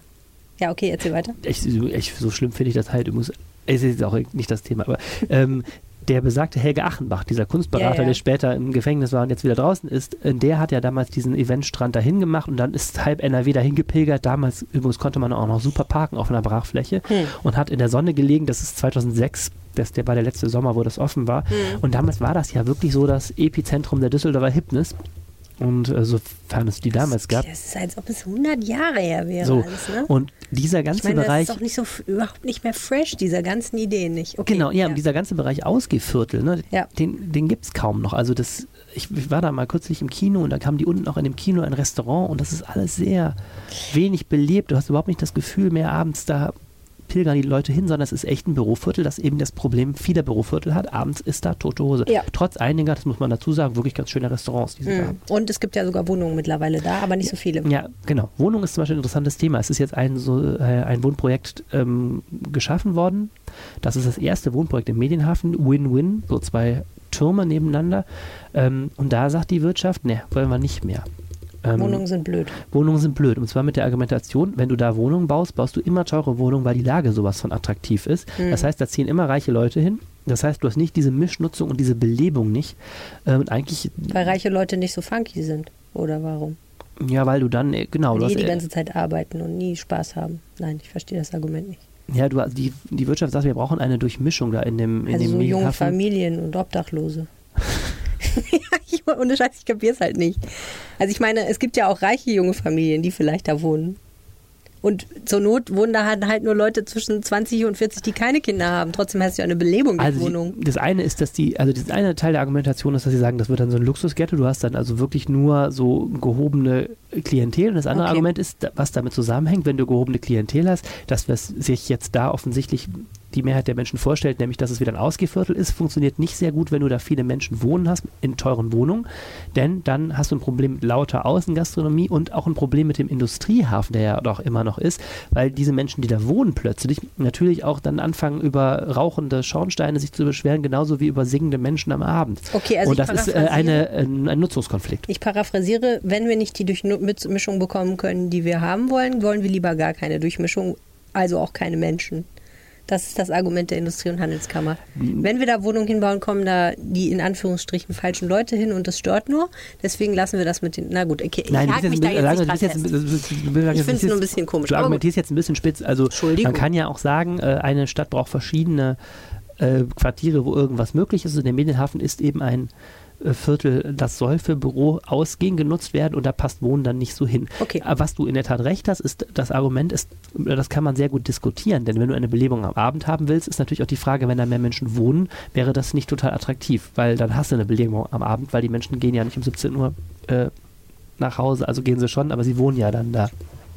S2: Ja, okay, erzähl weiter.
S1: Ich, ich, so schlimm finde ich das halt. Ich es ist auch nicht das Thema, aber ähm, der besagte Helge Achenbach, dieser Kunstberater, ja, ja. der später im Gefängnis war und jetzt wieder draußen ist, äh, der hat ja damals diesen Eventstrand dahin gemacht und dann ist halb NRW dahin gepilgert. Damals übrigens konnte man auch noch super parken auf einer Brachfläche hm. und hat in der Sonne gelegen. Das ist 2006 das der war der letzte Sommer, wo das offen war. Mhm. Und damals war das ja wirklich so das Epizentrum der Düsseldorfer Hipness. Und äh, sofern es die damals gab.
S2: Das ist, als ob es 100 Jahre her wäre.
S1: So. Alles, ne? Und dieser ganze
S2: ich meine,
S1: Bereich.
S2: Das ist doch nicht so, überhaupt nicht mehr fresh, dieser ganzen Ideen nicht.
S1: Okay, genau, ja, ja. Und dieser ganze Bereich Ausgeviertel, ne, ja. den, den gibt es kaum noch. Also, das, ich, ich, war da mal kürzlich im Kino und da kam die unten auch in dem Kino ein Restaurant und das ist alles sehr wenig belebt. Du hast überhaupt nicht das Gefühl mehr abends da pilgern die Leute hin, sondern es ist echt ein Büroviertel, das eben das Problem vieler Büroviertel hat. Abends ist da tote Hose. Ja. Trotz einiger, das muss man dazu sagen, wirklich ganz schöne Restaurants, die sie mhm. haben.
S2: Und es gibt ja sogar Wohnungen mittlerweile da, aber nicht so viele.
S1: Ja, genau. Wohnung ist zum Beispiel ein interessantes Thema. Es ist jetzt ein, so, äh, ein Wohnprojekt ähm, geschaffen worden. Das ist das erste Wohnprojekt im Medienhafen. Win-Win, so zwei Türme nebeneinander. Ähm, und da sagt die Wirtschaft, ne, wollen wir nicht mehr.
S2: Ähm, Wohnungen sind blöd.
S1: Wohnungen sind blöd. Und zwar mit der Argumentation, wenn du da Wohnungen baust, baust du immer teure Wohnungen, weil die Lage sowas von attraktiv ist. Mhm. Das heißt, da ziehen immer reiche Leute hin. Das heißt, du hast nicht diese Mischnutzung und diese Belebung nicht. Ähm, eigentlich,
S2: weil reiche Leute nicht so funky sind. Oder warum?
S1: Ja, weil du dann, äh, genau.
S2: Weil
S1: du
S2: die hast, die äh, ganze Zeit arbeiten und nie Spaß haben. Nein, ich verstehe das Argument nicht.
S1: Ja, du, die, die Wirtschaft sagt, wir brauchen eine Durchmischung da in dem in
S2: Also
S1: dem
S2: so junge Familien und Obdachlose. ich, ohne Scheiß, ich kapiere es halt nicht. Also ich meine, es gibt ja auch reiche junge Familien, die vielleicht da wohnen. Und zur Not wohnen da halt, halt nur Leute zwischen 20 und 40, die keine Kinder haben. Trotzdem hast du ja eine Belebung
S1: also
S2: der Wohnung.
S1: Die, das eine ist, dass die, also das eine Teil der Argumentation ist, dass sie sagen, das wird dann so ein Luxusghetto. Du hast dann also wirklich nur so gehobene Klientel. Und das andere okay. Argument ist, was damit zusammenhängt, wenn du gehobene Klientel hast, dass was sich jetzt da offensichtlich die Mehrheit der Menschen vorstellt, nämlich dass es wieder ein Ausgeviertel ist, funktioniert nicht sehr gut, wenn du da viele Menschen wohnen hast in teuren Wohnungen, denn dann hast du ein Problem mit lauter Außengastronomie und auch ein Problem mit dem Industriehafen, der ja doch immer noch ist, weil diese Menschen, die da wohnen plötzlich, natürlich auch dann anfangen über rauchende Schornsteine sich zu beschweren, genauso wie über singende Menschen am Abend.
S2: Okay, also
S1: und das ist äh, eine, ein, ein Nutzungskonflikt.
S2: Ich paraphrasiere, wenn wir nicht die Durchmischung bekommen können, die wir haben wollen, wollen wir lieber gar keine Durchmischung, also auch keine Menschen. Das ist das Argument der Industrie- und Handelskammer. Wenn wir da Wohnungen hinbauen, kommen da die in Anführungsstrichen falschen Leute hin und das stört nur. Deswegen lassen wir das mit den. Na gut, okay, ich Nein, mich da jetzt nicht jetzt, Ich finde es nur ein bisschen komisch.
S1: Du argumentierst jetzt ein bisschen spitz. Also man kann ja auch sagen, äh, eine Stadt braucht verschiedene äh, Quartiere, wo irgendwas möglich ist. Und der Medienhafen ist eben ein Viertel, das soll für Büro ausgehen genutzt werden und da passt Wohnen dann nicht so hin.
S2: Okay.
S1: Aber was du in der Tat recht hast, ist, das Argument ist, das kann man sehr gut diskutieren, denn wenn du eine Belebung am Abend haben willst, ist natürlich auch die Frage, wenn da mehr Menschen wohnen, wäre das nicht total attraktiv, weil dann hast du eine Belebung am Abend, weil die Menschen gehen ja nicht um 17 Uhr äh, nach Hause, also gehen sie schon, aber sie wohnen ja dann da.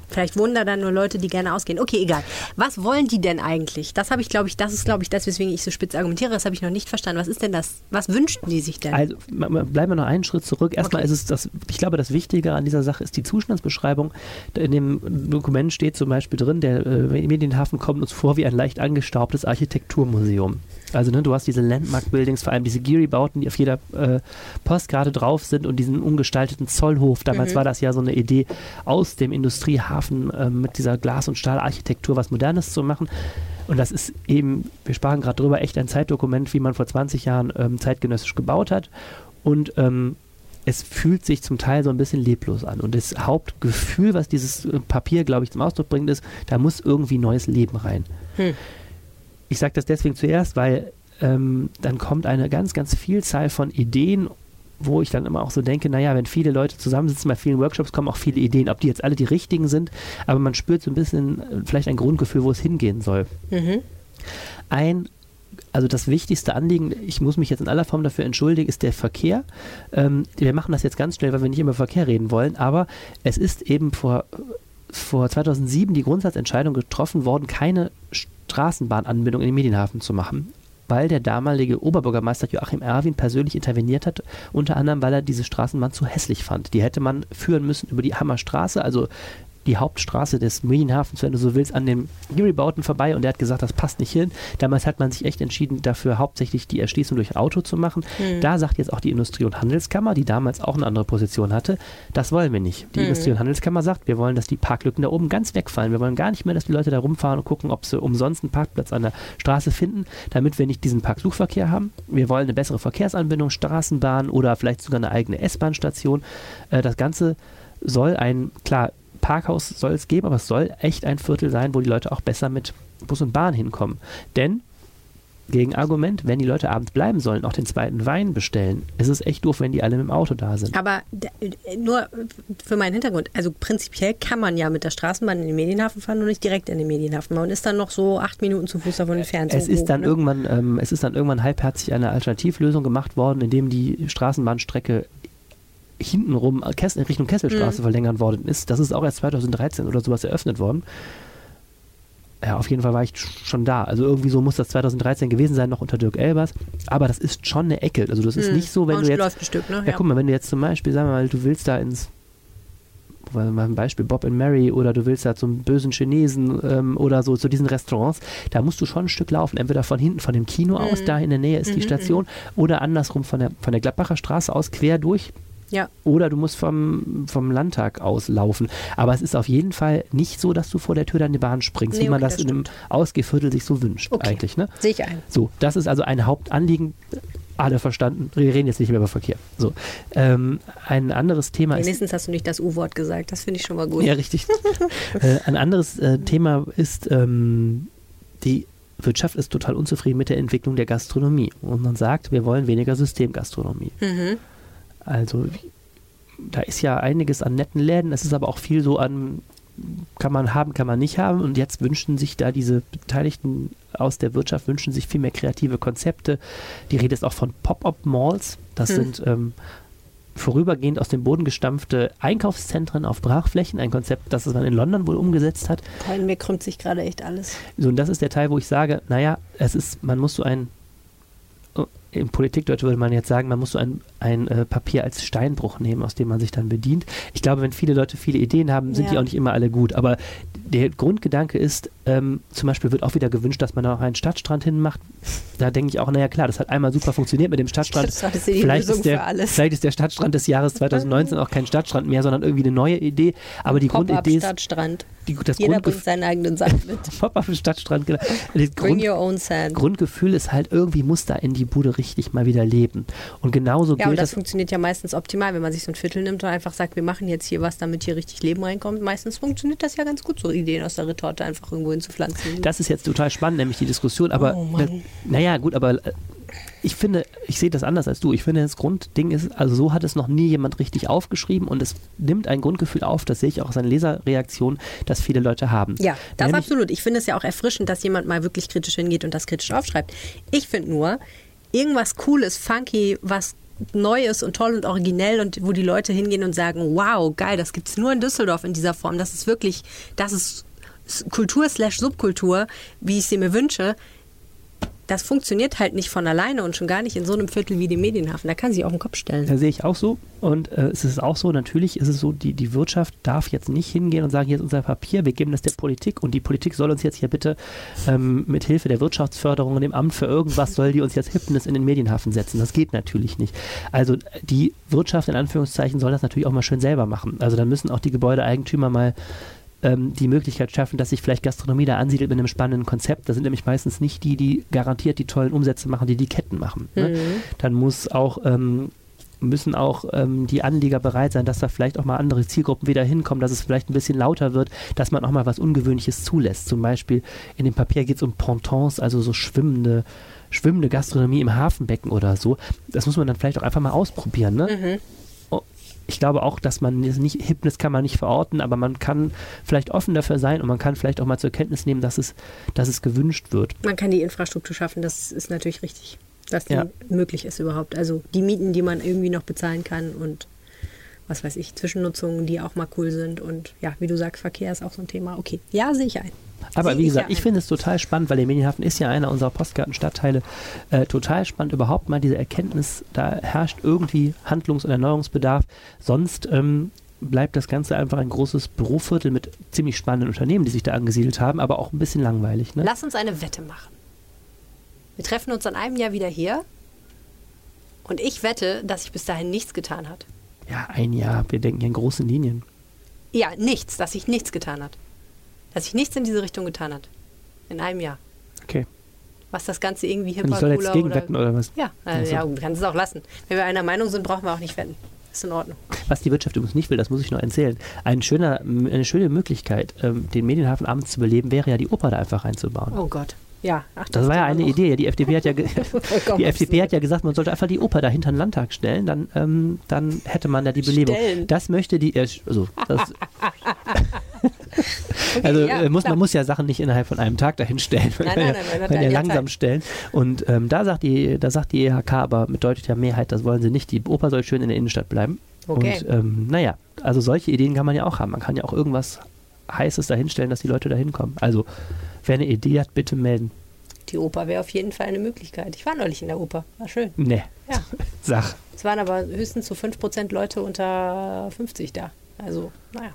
S2: Vielleicht wohnen da dann nur Leute, die gerne ausgehen. Okay, egal. Was wollen die denn eigentlich? Das habe ich, glaube ich, das ist, glaube ich, das, weswegen ich so spitz argumentiere. Das habe ich noch nicht verstanden. Was ist denn das? Was wünschten die sich denn?
S1: Also bleiben wir noch einen Schritt zurück. Erstmal okay. ist es das, ich glaube, das Wichtige an dieser Sache ist die Zustandsbeschreibung. In dem Dokument steht zum Beispiel drin, der äh, Medienhafen kommt uns vor wie ein leicht angestaubtes Architekturmuseum. Also ne, du hast diese Landmark-Buildings, vor allem diese Geary-Bauten, die auf jeder äh, Postkarte drauf sind und diesen umgestalteten Zollhof. Damals mhm. war das ja so eine Idee, aus dem Industriehafen äh, mit dieser Glas- und Stahlarchitektur was Modernes zu machen. Und das ist eben, wir sprachen gerade drüber, echt ein Zeitdokument, wie man vor 20 Jahren ähm, zeitgenössisch gebaut hat. Und ähm, es fühlt sich zum Teil so ein bisschen leblos an. Und das Hauptgefühl, was dieses äh, Papier, glaube ich, zum Ausdruck bringt, ist, da muss irgendwie neues Leben rein. Hm. Ich sage das deswegen zuerst, weil ähm, dann kommt eine ganz, ganz Vielzahl von Ideen, wo ich dann immer auch so denke, naja, wenn viele Leute zusammensitzen bei vielen Workshops, kommen auch viele Ideen, ob die jetzt alle die richtigen sind, aber man spürt so ein bisschen äh, vielleicht ein Grundgefühl, wo es hingehen soll. Mhm. Ein also das wichtigste Anliegen, ich muss mich jetzt in aller Form dafür entschuldigen, ist der Verkehr. Ähm, wir machen das jetzt ganz schnell, weil wir nicht immer Verkehr reden wollen, aber es ist eben vor, vor 2007 die Grundsatzentscheidung getroffen worden, keine Straßenbahnanbindung in den Medienhafen zu machen. weil der damalige Oberbürgermeister Joachim Erwin persönlich interveniert hat, unter anderem, weil er diese Straßenbahn zu hässlich fand. Die hätte man führen müssen über die Hammerstraße, also die Hauptstraße des Medienhafens, wenn du so willst, an den Geary-Bauten vorbei und er hat gesagt, das passt nicht hin. Damals hat man sich echt entschieden, dafür hauptsächlich die Erschließung durch Auto zu machen. Mhm. Da sagt jetzt auch die Industrie- und Handelskammer, die damals auch eine andere Position hatte, das wollen wir nicht. Die mhm. Industrie- und Handelskammer sagt, wir wollen, dass die Parklücken da oben ganz wegfallen. Wir wollen gar nicht mehr, dass die Leute da rumfahren und gucken, ob sie umsonst einen Parkplatz an der Straße finden, damit wir nicht diesen Parksuchverkehr haben. Wir wollen eine bessere Verkehrsanbindung, Straßenbahn oder vielleicht sogar eine eigene S-Bahn-Station. Äh, das Ganze soll ein, klar, Parkhaus soll es geben, aber es soll echt ein Viertel sein, wo die Leute auch besser mit Bus und Bahn hinkommen. Denn Gegenargument, wenn die Leute abends bleiben sollen, auch den zweiten Wein bestellen, ist es echt doof, wenn die alle mit dem Auto da sind.
S2: Aber nur für meinen Hintergrund, also prinzipiell kann man ja mit der Straßenbahn in den Medienhafen fahren, nur nicht direkt in den Medienhafen. Man ist dann noch so acht Minuten zu Fuß davon entfernt.
S1: Es, ist dann ne? irgendwann, ähm, es ist dann irgendwann halbherzig eine Alternativlösung gemacht worden, indem die Straßenbahnstrecke hintenrum in Richtung Kesselstraße mhm. verlängert worden ist. Das ist auch erst 2013 oder sowas eröffnet worden. Ja, auf jeden Fall war ich schon da. Also irgendwie so muss das 2013 gewesen sein, noch unter Dirk Elbers. Aber das ist schon eine Ecke. Also das ist hm. nicht so, wenn du jetzt.
S2: Ein Stück, ne?
S1: ja, ja, guck mal, wenn du jetzt zum Beispiel, sagen wir mal, du willst da ins mal ein Beispiel, Bob and Mary oder du willst da zum bösen Chinesen ähm, oder so zu diesen Restaurants, da musst du schon ein Stück laufen. Entweder von hinten, von dem Kino mhm. aus, da in der Nähe ist mhm, die Station, mhm. oder andersrum von der, von der Gladbacher Straße aus quer durch
S2: ja.
S1: Oder du musst vom, vom Landtag aus laufen. Aber es ist auf jeden Fall nicht so, dass du vor der Tür die Bahn springst, nee, wie man okay, das, das in einem Ausgehviertel sich so wünscht okay. eigentlich. Ne?
S2: Sehe ich ein.
S1: So, das ist also ein Hauptanliegen. Alle verstanden. Wir reden jetzt nicht mehr über Verkehr. So, ähm, ein anderes Thema
S2: Wenigstens ist. Wenigstens hast du nicht das U-Wort gesagt. Das finde ich schon mal gut.
S1: Ja, richtig. äh, ein anderes äh, Thema ist ähm, die Wirtschaft ist total unzufrieden mit der Entwicklung der Gastronomie und man sagt, wir wollen weniger Systemgastronomie. Mhm. Also da ist ja einiges an netten Läden, es ist aber auch viel so an, kann man haben, kann man nicht haben. Und jetzt wünschen sich da diese Beteiligten aus der Wirtschaft, wünschen sich viel mehr kreative Konzepte. Die Rede ist auch von Pop-up-Malls. Das hm. sind ähm, vorübergehend aus dem Boden gestampfte Einkaufszentren auf Brachflächen, ein Konzept, das man in London wohl umgesetzt hat.
S2: Boah, mir krümmt sich gerade echt alles.
S1: So, und das ist der Teil, wo ich sage, naja, es ist, man muss so ein in Politikdeutsch würde man jetzt sagen, man muss so ein, ein äh, Papier als Steinbruch nehmen, aus dem man sich dann bedient. Ich glaube, wenn viele Leute viele Ideen haben, sind ja. die auch nicht immer alle gut. Aber der Grundgedanke ist, ähm, zum Beispiel wird auch wieder gewünscht, dass man da auch einen Stadtstrand hinmacht. Da denke ich auch, naja klar, das hat einmal super funktioniert mit dem Stadtstrand.
S2: Ist vielleicht, ist der,
S1: vielleicht ist der Stadtstrand des Jahres 2019 auch kein Stadtstrand mehr, sondern irgendwie eine neue Idee. Aber die Grundidee ist...
S2: Stadtstrand.
S1: Die, das
S2: Jeder bringt seinen eigenen Sand mit.
S1: Pop-up Stadtstrand, genau.
S2: Bring Grund, your own sand.
S1: Grundgefühl ist halt, irgendwie muss da in die Bude richtig mal wieder leben. Und genauso
S2: ja, gilt und das, das funktioniert ja meistens optimal, wenn man sich so ein Viertel nimmt und einfach sagt, wir machen jetzt hier was, damit hier richtig Leben reinkommt. Meistens funktioniert das ja ganz gut, so Ideen aus der Retorte einfach irgendwo hinzupflanzen.
S1: Das ist jetzt total spannend, nämlich die Diskussion. Aber oh, naja, gut, aber äh, ich finde, ich sehe das anders als du. Ich finde, das Grundding ist, also so hat es noch nie jemand richtig aufgeschrieben und es nimmt ein Grundgefühl auf, das sehe ich auch aus einer Leserreaktion, dass viele Leute haben.
S2: Ja, das Nämlich, absolut. Ich finde es ja auch erfrischend, dass jemand mal wirklich kritisch hingeht und das kritisch aufschreibt. Ich finde nur, irgendwas Cooles, funky, was Neues und toll und originell und wo die Leute hingehen und sagen, wow, geil, das gibt es nur in Düsseldorf in dieser Form. Das ist wirklich, das ist Kultur slash Subkultur, wie ich sie mir wünsche das funktioniert halt nicht von alleine und schon gar nicht in so einem Viertel wie dem Medienhafen. Da kann sich auch einen Kopf stellen.
S1: Da sehe ich auch so. Und äh, es ist auch so, natürlich ist es so, die, die Wirtschaft darf jetzt nicht hingehen und sagen, hier ist unser Papier, wir geben das der Politik und die Politik soll uns jetzt hier bitte ähm, mit Hilfe der Wirtschaftsförderung und dem Amt für irgendwas soll die uns jetzt Hipnis in den Medienhafen setzen. Das geht natürlich nicht. Also die Wirtschaft in Anführungszeichen soll das natürlich auch mal schön selber machen. Also dann müssen auch die Gebäudeeigentümer mal ähm, die Möglichkeit schaffen, dass sich vielleicht Gastronomie da ansiedelt mit einem spannenden Konzept. Das sind nämlich meistens nicht die, die garantiert die tollen Umsätze machen, die die Ketten machen. Ne? Mhm. Dann muss auch ähm, müssen auch ähm, die Anleger bereit sein, dass da vielleicht auch mal andere Zielgruppen wieder hinkommen, dass es vielleicht ein bisschen lauter wird, dass man auch mal was Ungewöhnliches zulässt. Zum Beispiel in dem Papier geht es um Pontons, also so schwimmende, schwimmende Gastronomie im Hafenbecken oder so. Das muss man dann vielleicht auch einfach mal ausprobieren. Ne? Mhm ich glaube auch, dass man nicht, Hipness kann man nicht verorten, aber man kann vielleicht offen dafür sein und man kann vielleicht auch mal zur Kenntnis nehmen, dass es, dass es gewünscht wird.
S2: Man kann die Infrastruktur schaffen, das ist natürlich richtig, dass die ja. möglich ist überhaupt. Also die Mieten, die man irgendwie noch bezahlen kann und was weiß ich, Zwischennutzungen, die auch mal cool sind. Und ja, wie du sagst, Verkehr ist auch so ein Thema. Okay, ja, sehe ich ein.
S1: Aber
S2: Sehe
S1: wie gesagt, ich finde es total spannend, weil der Medienhafen ist ja einer unserer Postkartenstadtteile. Äh, total spannend überhaupt mal diese Erkenntnis, da herrscht irgendwie Handlungs- und Erneuerungsbedarf. Sonst ähm, bleibt das Ganze einfach ein großes Büroviertel mit ziemlich spannenden Unternehmen, die sich da angesiedelt haben, aber auch ein bisschen langweilig. Ne?
S2: Lass uns eine Wette machen. Wir treffen uns in einem Jahr wieder hier. Und ich wette, dass sich bis dahin nichts getan hat.
S1: Ja, ein Jahr. Wir denken ja in großen Linien.
S2: Ja, nichts, dass sich nichts getan hat. Dass sich nichts in diese Richtung getan hat. In einem Jahr.
S1: Okay.
S2: Was das Ganze irgendwie hipper,
S1: ich soll jetzt gegenwetten
S2: oder...
S1: oder was?
S2: Ja, äh,
S1: Ach so.
S2: ja, du kannst es auch lassen. Wenn wir einer Meinung sind, brauchen wir auch nicht wetten. Ist in Ordnung.
S1: Was die Wirtschaft übrigens nicht will, das muss ich noch erzählen. Ein schöner, eine schöne Möglichkeit, ähm, den Medienhafen abends zu beleben, wäre ja die Oper da einfach reinzubauen.
S2: Oh Gott. Ja, ach,
S1: Das war ja eine
S2: noch.
S1: Idee. Die FDP hat ja,
S2: Vollkommen
S1: die FDP hat ja gesagt, man sollte einfach die Oper da hinter den Landtag stellen, dann, ähm, dann hätte man da die Belebung.
S2: Stellen.
S1: Das möchte die, äh, also, das, also
S2: ja,
S1: äh, muss,
S2: klar.
S1: man muss ja Sachen nicht innerhalb von einem Tag dahin stellen.
S2: Nein,
S1: kann
S2: nein, nein, man
S1: kann
S2: ja
S1: langsam
S2: Zeit.
S1: stellen. Und ähm, da, sagt die, da sagt die EHK aber mit deutlicher Mehrheit, das wollen sie nicht. Die Oper soll schön in der Innenstadt bleiben.
S2: Okay.
S1: Und ähm, naja, also solche Ideen kann man ja auch haben. Man kann ja auch irgendwas Heißes dahinstellen, dass die Leute da hinkommen. Also, wer eine Idee hat, bitte melden.
S2: Die Oper wäre auf jeden Fall eine Möglichkeit. Ich war neulich in der Oper. War schön.
S1: Ne,
S2: Ja.
S1: sag.
S2: Es waren aber höchstens so 5% Leute unter 50 da. Also, naja.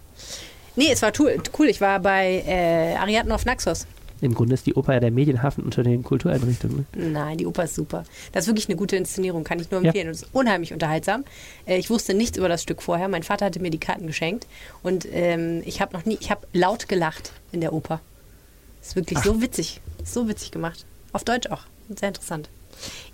S2: Nee, es war cool. Ich war bei äh, Ariadne auf Naxos.
S1: Im Grunde ist die Oper ja der Medienhafen unter den Kultureinrichtungen. ne?
S2: Nein, die Oper ist super. Das ist wirklich eine gute Inszenierung, kann ich nur
S1: Ja.
S2: empfehlen. Und es ist unheimlich unterhaltsam. Äh, ich wusste nichts über das Stück vorher. Mein Vater hatte mir die Karten geschenkt und ähm, ich habe noch nie, ich habe laut gelacht in der Oper. Ist wirklich so witzig, so witzig gemacht. Auf Deutsch auch, sehr interessant.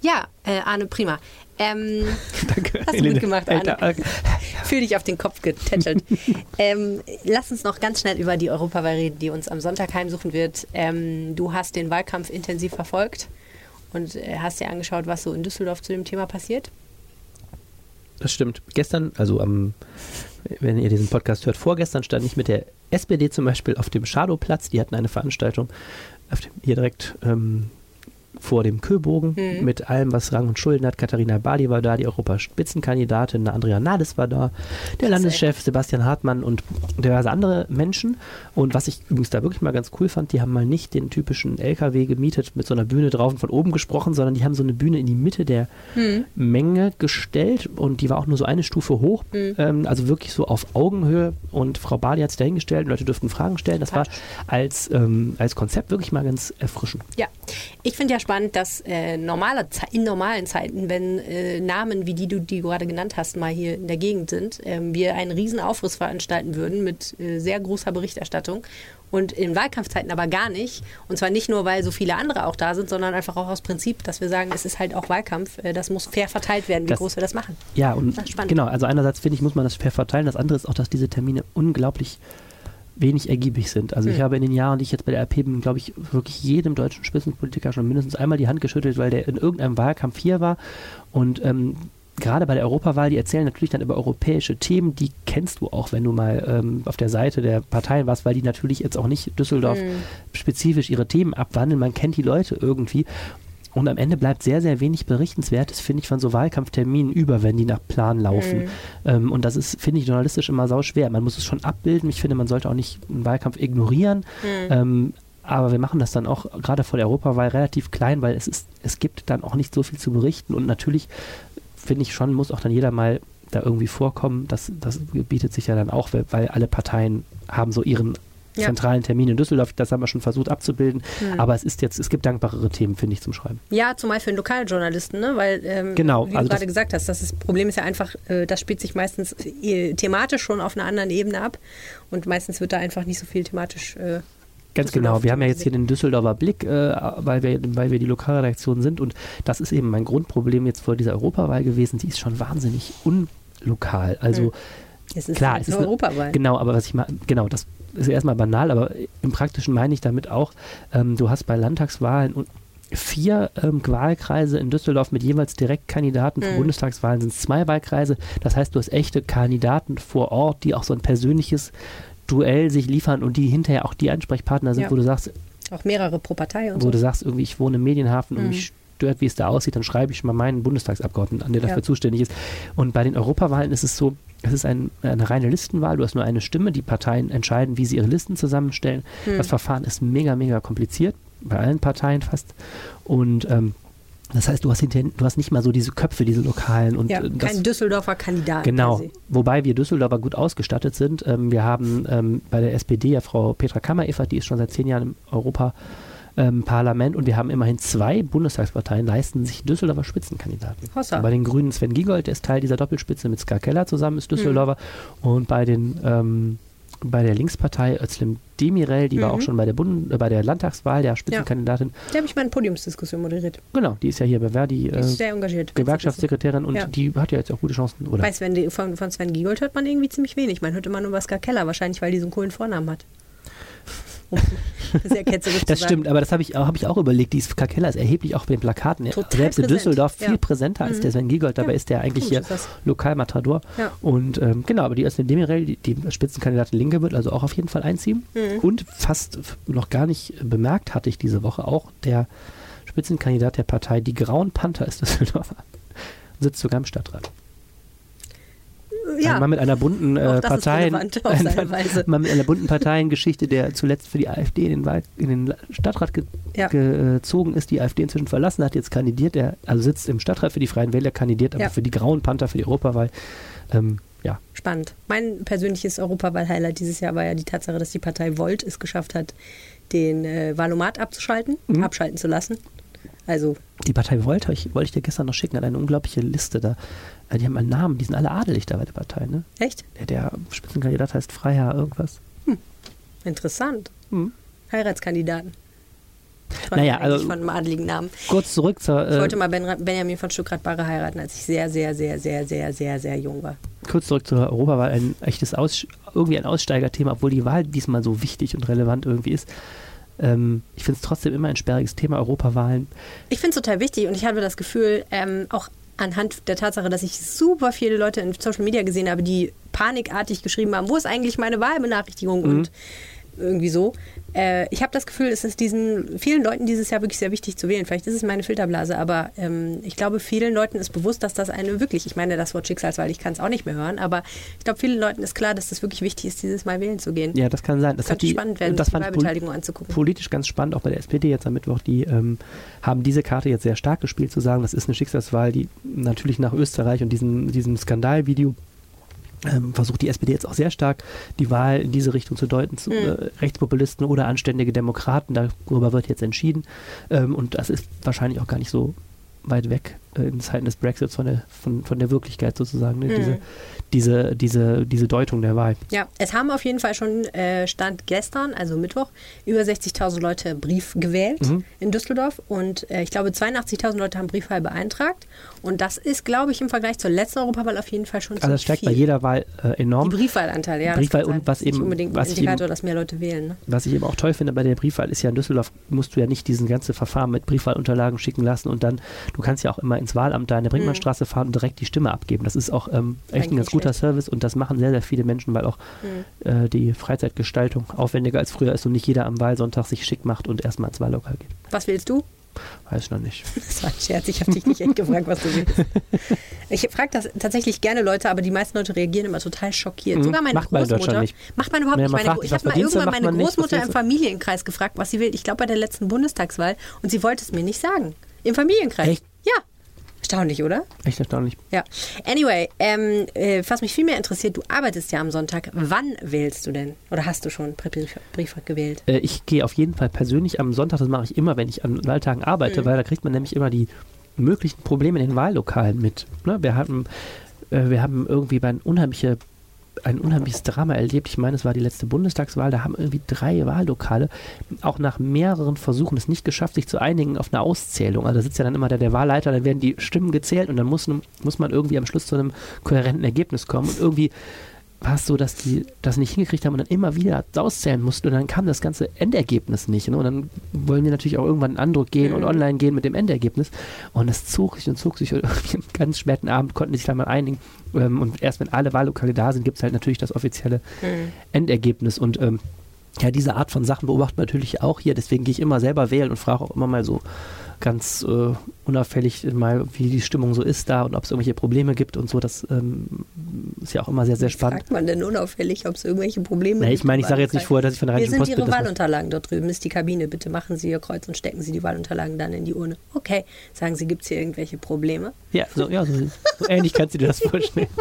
S2: Ja, äh, Arne, prima. Ähm,
S1: Danke.
S2: Hast du gut gemacht, Arne. Fühl dich auf den Kopf getätschelt. ähm, lass uns noch ganz schnell über die Europawahl reden, die uns am Sonntag heimsuchen wird. Ähm, du hast den Wahlkampf intensiv verfolgt und äh, hast dir angeschaut, was so in Düsseldorf zu dem Thema passiert.
S1: Das stimmt. Gestern, also am, wenn ihr diesen Podcast hört, vorgestern stand ich mit der SPD zum Beispiel auf dem Schadowplatz. Die hatten eine Veranstaltung dem, hier direkt ähm, vor dem Köbogen
S2: Mhm.
S1: mit allem, was Rang und Schulden hat. Katharina Bali war da, die Europaspitzenkandidatin, Andrea Nahles war da, der Landeschef Sebastian Hartmann und diverse andere Menschen. Und was ich übrigens da wirklich mal ganz cool fand, die haben mal nicht den typischen LKW gemietet mit so einer Bühne drauf und von oben gesprochen, sondern die haben so eine Bühne in die Mitte der Menge gestellt und die war auch nur so eine Stufe hoch, ähm, also wirklich so auf Augenhöhe. Und Frau Bali hat sich dahingestellt, Leute durften Fragen stellen. Das war als, ähm, als Konzept wirklich mal ganz erfrischend.
S2: Ja, ich finde ja spannend, dass äh, normale Ze in normalen Zeiten, wenn äh, Namen wie die du die du gerade genannt hast, mal hier in der Gegend sind, ähm, wir einen riesen Aufriss veranstalten würden mit äh, sehr großer Berichterstattung. Und in Wahlkampfzeiten aber gar nicht. Und zwar nicht nur, weil so viele andere auch da sind, sondern einfach auch aus Prinzip, dass wir sagen, es ist halt auch Wahlkampf. Äh, das muss fair verteilt werden, wie
S1: Das-
S2: groß wir das machen.
S1: Ja, und
S2: Das
S1: genau, also einerseits finde ich, muss man das fair verteilen. Das andere ist auch, dass diese Termine unglaublich wenig ergiebig sind. Also ich
S2: Hm.
S1: habe in den Jahren, die ich jetzt bei der RP bin, glaube ich, wirklich jedem deutschen Spitzenpolitiker schon mindestens einmal die Hand geschüttelt, weil der in irgendeinem Wahlkampf hier war. Und ähm, gerade bei der Europawahl, die erzählen natürlich dann über europäische Themen, die kennst du auch, wenn du mal ähm, auf der Seite der Parteien warst, weil die natürlich jetzt auch nicht Düsseldorf
S2: Hm.
S1: spezifisch ihre Themen abwandeln. Man kennt die Leute irgendwie. Und am Ende bleibt sehr, sehr wenig Berichtenswertes, finde ich, von so Wahlkampfterminen über, wenn die nach Plan laufen. Ähm, und das ist, finde ich, journalistisch immer sau schwer. Man muss es schon abbilden. Ich finde, man sollte auch nicht einen Wahlkampf ignorieren. Ähm, aber wir machen das dann auch gerade vor der Europawahl relativ klein, weil es ist, es gibt dann auch nicht so viel zu berichten. Und natürlich finde ich schon, muss auch dann jeder mal da irgendwie vorkommen. Das, das bietet sich ja dann auch, weil alle Parteien haben so ihren
S2: Ja.
S1: zentralen Termin in Düsseldorf. Das haben wir schon versucht abzubilden. Aber es ist jetzt, es gibt dankbarere Themen, finde ich, zum Schreiben.
S2: Ja, zumal für einen Lokaljournalisten, ne? weil, ähm,
S1: Genau,
S2: wie
S1: also
S2: du gerade gesagt hast, das ist, Problem ist ja einfach, äh, das spielt sich meistens äh, thematisch schon auf einer anderen Ebene ab und meistens wird da einfach nicht so viel thematisch. Äh,
S1: Ganz genau. Wir haben ja jetzt hier den Düsseldorfer Blick, äh, weil, wir, weil wir die Lokalredaktion sind. Und das ist eben mein Grundproblem jetzt vor dieser Europawahl gewesen. Die ist schon wahnsinnig unlokal. Also
S2: es ist
S1: klar,
S2: eine
S1: es ist eine
S2: Europawahl.
S1: Genau, aber was ich mal, genau, das ist erstmal banal, aber im Praktischen meine ich damit auch, ähm, du hast bei Landtagswahlen und vier ähm, Wahlkreise in Düsseldorf mit jeweils Direktkandidaten. Für
S2: Mhm.
S1: Bundestagswahlen sind es zwei Wahlkreise. Das heißt, du hast echte Kandidaten vor Ort, die auch so ein persönliches Duell sich liefern und die hinterher auch die Ansprechpartner sind,
S2: Ja.
S1: wo du sagst,
S2: Auch mehrere pro Partei und
S1: wo
S2: so.
S1: du sagst, irgendwie, ich wohne im Medienhafen und
S2: Mhm.
S1: mich stört, wie es da aussieht, dann schreibe ich mal meinen Bundestagsabgeordneten an, der dafür
S2: Ja.
S1: zuständig ist. Und bei den Europawahlen ist es so, es ist ein, eine reine Listenwahl, du hast nur eine Stimme, die Parteien entscheiden, wie sie ihre Listen zusammenstellen.
S2: Hm.
S1: Das Verfahren ist mega, mega kompliziert, bei allen Parteien fast. Und ähm, das heißt, du hast, hinterher, du hast nicht mal so diese Köpfe, diese lokalen. Und
S2: Ja,
S1: äh, das,
S2: kein Düsseldorfer Kandidat.
S1: Genau, wobei wir Düsseldorfer gut ausgestattet sind. Ähm, wir haben ähm, bei der SPD ja Frau Petra Kammer-Evert, die ist schon seit zehn Jahren im Europaparlament und wir haben immerhin zwei Bundestagsparteien, leisten sich Düsseldorfer Spitzenkandidaten.
S2: Hossa.
S1: Bei den Grünen Sven Giegold, der ist Teil dieser Doppelspitze mit Ska Keller zusammen, ist Düsseldorfer. Und bei den ähm, bei der Linkspartei Özlem Demirel, die war
S2: Mhm.
S1: auch schon bei der, Bund äh, bei der Landtagswahl der Spitzenkandidatin.
S2: Da habe ich mal eine Podiumsdiskussion moderiert.
S1: Genau, die ist ja hier bei Verdi
S2: Die
S1: äh,
S2: ist sehr engagiert.
S1: Gewerkschaftssekretärin und
S2: Ja.
S1: die hat ja jetzt auch gute Chancen. Oder?
S2: Bei Sven, von, von Sven Giegold hört man irgendwie ziemlich wenig. Man hört immer nur Ska Keller, wahrscheinlich, weil die so einen coolen Vornamen hat. Um sehr ketzerisch
S1: Das stimmt, aber das habe ich, auch- hab ich auch überlegt. Die Ska Keller ist erheblich auch bei den Plakaten.
S2: Total
S1: Selbst in
S2: präsent,
S1: Düsseldorf viel
S2: ja.
S1: präsenter als
S2: Mhm.
S1: der Sven Giegold. Dabei
S2: Ja,
S1: ist der eigentlich hier. Lokalmatador.
S2: Ja.
S1: Und ähm, genau, aber die Özlem Demirel, die, die Spitzenkandidatin Linke, wird also auch auf jeden Fall einziehen.
S2: Mhm.
S1: Und fast noch gar nicht bemerkt hatte ich diese Woche auch der Spitzenkandidat der Partei, die Grauen Panther ist Düsseldorfer. Sitzt sogar im Stadtrat.
S2: Ja,
S1: Mal mit einer bunten äh,
S2: seine Weise.
S1: mal mit einer bunten Parteiengeschichte, der zuletzt für die AfD in den, Wahl, in den Stadtrat ge
S2: Ja.
S1: gezogen ist, die AfD inzwischen verlassen hat, jetzt kandidiert er, also sitzt im Stadtrat für die Freien Wähler, kandidiert aber
S2: Ja.
S1: für die Grauen Panther, für die Europawahl. Ähm, ja,
S2: spannend. Mein persönliches Europawahl-Highlight dieses Jahr war ja die Tatsache, dass die Partei Volt es geschafft hat, den äh, Valomat abzuschalten,
S1: Mhm.
S2: abschalten zu lassen. Also,
S1: die Partei Volt, ich, wollte ich dir gestern noch schicken, hat eine unglaubliche Liste da. Äh, Die haben einen Namen, die sind alle adelig da bei der Partei, ne?
S2: echt?
S1: Der, der Spitzenkandidat heißt Freiherr irgendwas.
S2: Interessant.
S1: Mhm.
S2: Heiratskandidaten.
S1: Naja, also-
S2: von einem adligen Namen.
S1: Kurz zurück zur,
S2: Ich
S1: äh,
S2: wollte mal ben, Benjamin von Stuckrad-Barre heiraten, als ich sehr, sehr, sehr, sehr, sehr, sehr, sehr jung war.
S1: kurz zurück zur Europawahl, ein echtes Aus, irgendwie ein Aussteigerthema, obwohl die Wahl diesmal so wichtig und relevant irgendwie ist. Ähm, ich finde es trotzdem immer ein sperriges Thema, Europawahlen.
S2: Ich finde es total wichtig und ich habe das Gefühl, ähm, auch anhand der Tatsache, dass ich super viele Leute in Social Media gesehen habe, die panikartig geschrieben haben, wo ist eigentlich meine Wahlbenachrichtigung
S1: Mhm.
S2: und irgendwie so. Äh, ich habe das Gefühl, es ist diesen vielen Leuten dieses Jahr wirklich sehr wichtig zu wählen. Vielleicht ist es meine Filterblase, aber ähm, ich glaube, vielen Leuten ist bewusst, dass das eine wirklich, ich meine das Wort Schicksalswahl, ich kann es auch nicht mehr hören, aber ich glaube, vielen Leuten ist klar, dass das wirklich wichtig ist, dieses Mal wählen zu gehen.
S1: Ja, das kann sein. Das
S2: Könnte
S1: die,
S2: spannend werden,
S1: das
S2: die Wahlbeteiligung anzugucken.
S1: politisch ganz spannend, auch bei der SPD jetzt am Mittwoch. Die ähm, haben diese Karte jetzt sehr stark gespielt, zu sagen, das ist eine Schicksalswahl, die natürlich nach Österreich und diesem, diesem Skandalvideo ähm, versucht die SPD jetzt auch sehr stark, die Wahl in diese Richtung zu deuten, zu
S2: Mhm.
S1: äh, Rechtspopulisten oder anständige Demokraten. Darüber wird jetzt entschieden. Ähm, und das ist wahrscheinlich auch gar nicht so weit weg in Zeiten des Brexits von der, von, von der Wirklichkeit sozusagen, ne?
S2: Mhm.
S1: diese, diese, diese, diese Deutung der Wahl.
S2: Ja, es haben auf jeden Fall schon äh, Stand gestern, also Mittwoch, über 60.000 Leute Brief gewählt
S1: Mhm.
S2: in Düsseldorf und äh, ich glaube 82.000 Leute haben Briefwahl beantragt und das ist, glaube ich, im Vergleich zur letzten Europawahl auf jeden Fall schon
S1: Also das steigt
S2: viel.
S1: bei jeder Wahl äh,
S2: Die
S1: enorm.
S2: Briefwahlanteil, ja.
S1: Briefwahl und was eben-
S2: unbedingt
S1: was
S2: Indikator,
S1: eben-
S2: dass mehr Leute wählen. Ne?
S1: Was ich eben auch toll finde bei der Briefwahl ist ja in Düsseldorf musst du ja nicht diesen ganze Verfahren mit Briefwahlunterlagen schicken lassen und dann, du kannst ja auch immer ins Wahlamt da in der Brinkmannstraße fahren und direkt die Stimme abgeben. Das ist auch ähm, echt ein
S2: Eigentlich
S1: ganz guter
S2: schlecht.
S1: Service und das machen sehr, sehr viele Menschen, weil auch äh, die Freizeitgestaltung aufwendiger als früher ist und nicht jeder am Wahlsonntag sich schick macht und erstmal ins Wahllokal geht.
S2: Was willst du?
S1: Weiß ich noch nicht.
S2: Das war ein Scherz, ich habe dich nicht echt gefragt, was du willst. Ich frage das tatsächlich gerne Leute, aber die meisten Leute reagieren immer total schockiert.
S1: Mhm.
S2: Sogar meine
S1: Macht man in
S2: Großmutter.
S1: Deutschland nicht.
S2: Macht man überhaupt nicht.
S1: man
S2: Meine,
S1: fragt,
S2: ich habe mal irgendwann meine
S1: man nicht,
S2: Großmutter im? Familienkreis gefragt, was sie will. Ich glaube bei der letzten Bundestagswahl und sie wollte es mir nicht sagen. Im Familienkreis.
S1: Echt?
S2: Ja. Erstaunlich, oder?
S1: Echt erstaunlich.
S2: Ja. Anyway, ähm, äh, was mich viel mehr interessiert, du arbeitest ja am Sonntag. Wann wählst du denn? Oder hast du schon Brief, Brief gewählt?
S1: Äh, ich gehe auf jeden Fall persönlich am Sonntag, das mache ich immer, wenn ich an Wahltagen
S2: Mhm.
S1: arbeite, weil da kriegt man nämlich immer die möglichen Probleme in den Wahllokalen mit. Ne? Wir haben äh, wir haben irgendwie bei unheimliche ein unheimliches Drama erlebt. Ich meine, es war die letzte Bundestagswahl. Da haben irgendwie drei Wahllokale auch nach mehreren Versuchen es nicht geschafft, sich zu einigen auf eine Auszählung. Also da sitzt ja dann immer der, der Wahlleiter, dann werden die Stimmen gezählt und dann muss, muss man irgendwie am Schluss zu einem kohärenten Ergebnis kommen. Und irgendwie war es so, dass die das nicht hingekriegt haben und dann immer wieder auszählen mussten und dann kam das ganze Endergebnis nicht. Ne? Und dann wollen wir natürlich auch irgendwann in Andruck gehen und
S2: Mhm.
S1: online gehen mit dem Endergebnis. Und das zog sich und zog sich und irgendwie am ganz späten Abend konnten die sich da mal einigen. Ähm, und erst wenn alle Wahllokale da sind, gibt es halt natürlich das offizielle
S2: Mhm.
S1: Endergebnis. Und ähm, ja, diese Art von Sachen beobachtet man natürlich auch hier. Deswegen gehe ich immer selber wählen und frage auch immer mal so ganz äh, unauffällig mal, wie die Stimmung so ist da und ob es irgendwelche Probleme gibt und so. Das ähm, ist ja auch immer sehr, sehr spannend.
S2: Fragt man denn unauffällig, ob es irgendwelche Probleme
S1: Nee,
S2: gibt?
S1: ich meine, ich sage jetzt nicht vorher, dass ich von der
S2: Hier
S1: Rheinischen
S2: sind
S1: Post
S2: Ihre
S1: bin. das-
S2: Wahlunterlagen dort drüben, ist die Kabine. Bitte machen Sie Ihr Kreuz und stecken Sie die Wahlunterlagen dann in die Urne. Okay, sagen Sie, gibt es hier irgendwelche Probleme?
S1: Ja, so, ja, so, so ähnlich kannst du dir das vorstellen.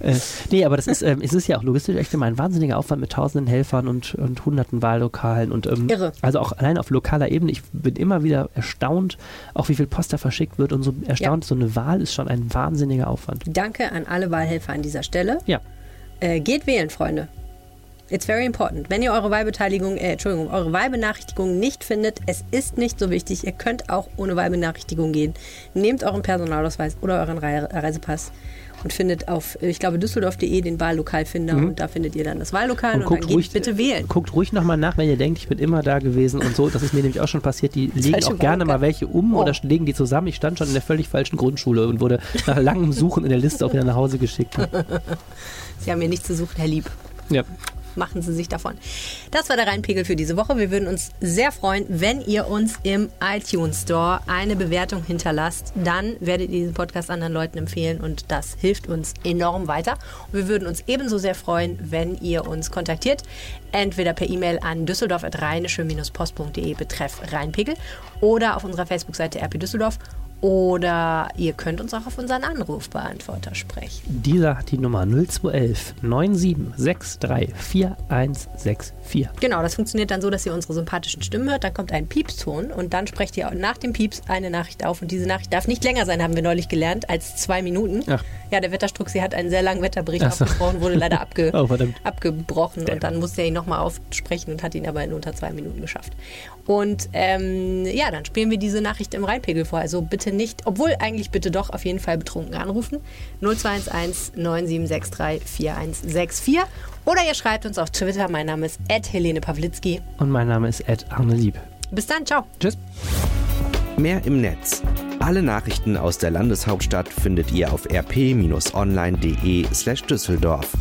S1: Äh, nee, aber das ist, ähm, es ist ja auch logistisch echt immer ein wahnsinniger Aufwand mit tausenden Helfern und, und hunderten Wahllokalen und ähm,
S2: Irre.
S1: also auch allein auf lokaler Ebene. Ich bin immer wieder erstaunt, auch wie viel Post da verschickt wird und so erstaunt, so eine Wahl ist schon ein wahnsinniger Aufwand.
S2: Danke an alle Wahlhelfer an dieser Stelle.
S1: Ja,
S2: Äh, geht wählen, Freunde. It's very important. Wenn ihr eure Wahlbeteiligung, äh, Entschuldigung, eure Wahlbenachrichtigung nicht findet, es ist nicht so wichtig. Ihr könnt auch ohne Wahlbenachrichtigung gehen. Nehmt euren Personalausweis oder euren Rei- Reisepass und findet auf, äh, ich glaube, düsseldorf.de den Wahllokalfinder und da findet ihr dann das Wahllokal und, dann geht bitte wählen.
S1: Guckt ruhig nochmal nach, wenn ihr denkt, ich bin immer da gewesen und so. Das ist mir nämlich auch schon passiert. Die legen auch gerne mal welche um
S2: Oh.
S1: oder legen die zusammen. Ich stand schon in der völlig falschen Grundschule und wurde nach langem Suchen in der Liste auch wieder nach Hause geschickt.
S2: Sie haben hier nichts zu suchen, Herr Lieb.
S1: Ja.
S2: Machen Sie sich davon. Das war der Rheinpegel für diese Woche. Wir würden uns sehr freuen, wenn ihr uns im iTunes Store eine Bewertung hinterlasst. Dann werdet ihr diesen Podcast anderen Leuten empfehlen und das hilft uns enorm weiter. Und wir würden uns ebenso sehr freuen, wenn ihr uns kontaktiert. Entweder per E-Mail an düsseldorf.rheinische-post.de betreff Rheinpegel oder auf unserer Facebook-Seite RP Düsseldorf. Oder ihr könnt uns auch auf unseren Anrufbeantworter sprechen.
S1: Dieser hat die Nummer 0211 9763 4164.
S2: Genau, das funktioniert dann so, dass ihr unsere sympathischen Stimmen hört. Dann kommt ein Piepston und dann sprecht ihr nach dem Pieps eine Nachricht auf. Und diese Nachricht darf nicht länger sein, haben wir neulich gelernt, als zwei Minuten.
S1: Ach.
S2: Ja, der Wetterstruck, sie hat einen sehr langen Wetterbericht
S1: so.
S2: aufgesprochen, wurde leider abge
S1: Oh,
S2: abgebrochen.
S1: Damn.
S2: Und dann musste er ihn nochmal aufsprechen und hat ihn aber in unter zwei Minuten geschafft. Und ähm, ja, dann spielen wir diese Nachricht im Rheinpegel vor. Also bitte nicht, obwohl eigentlich bitte doch auf jeden Fall betrunken anrufen. 0211 9763 4164. Oder ihr schreibt uns auf Twitter. Mein Name ist Helene Pawlitzki.
S1: Und mein Name ist Ed Arne Lieb.
S2: Bis dann, ciao.
S1: Tschüss.
S3: Mehr im Netz. Alle Nachrichten aus der Landeshauptstadt findet ihr auf rp-online.de slash Düsseldorf.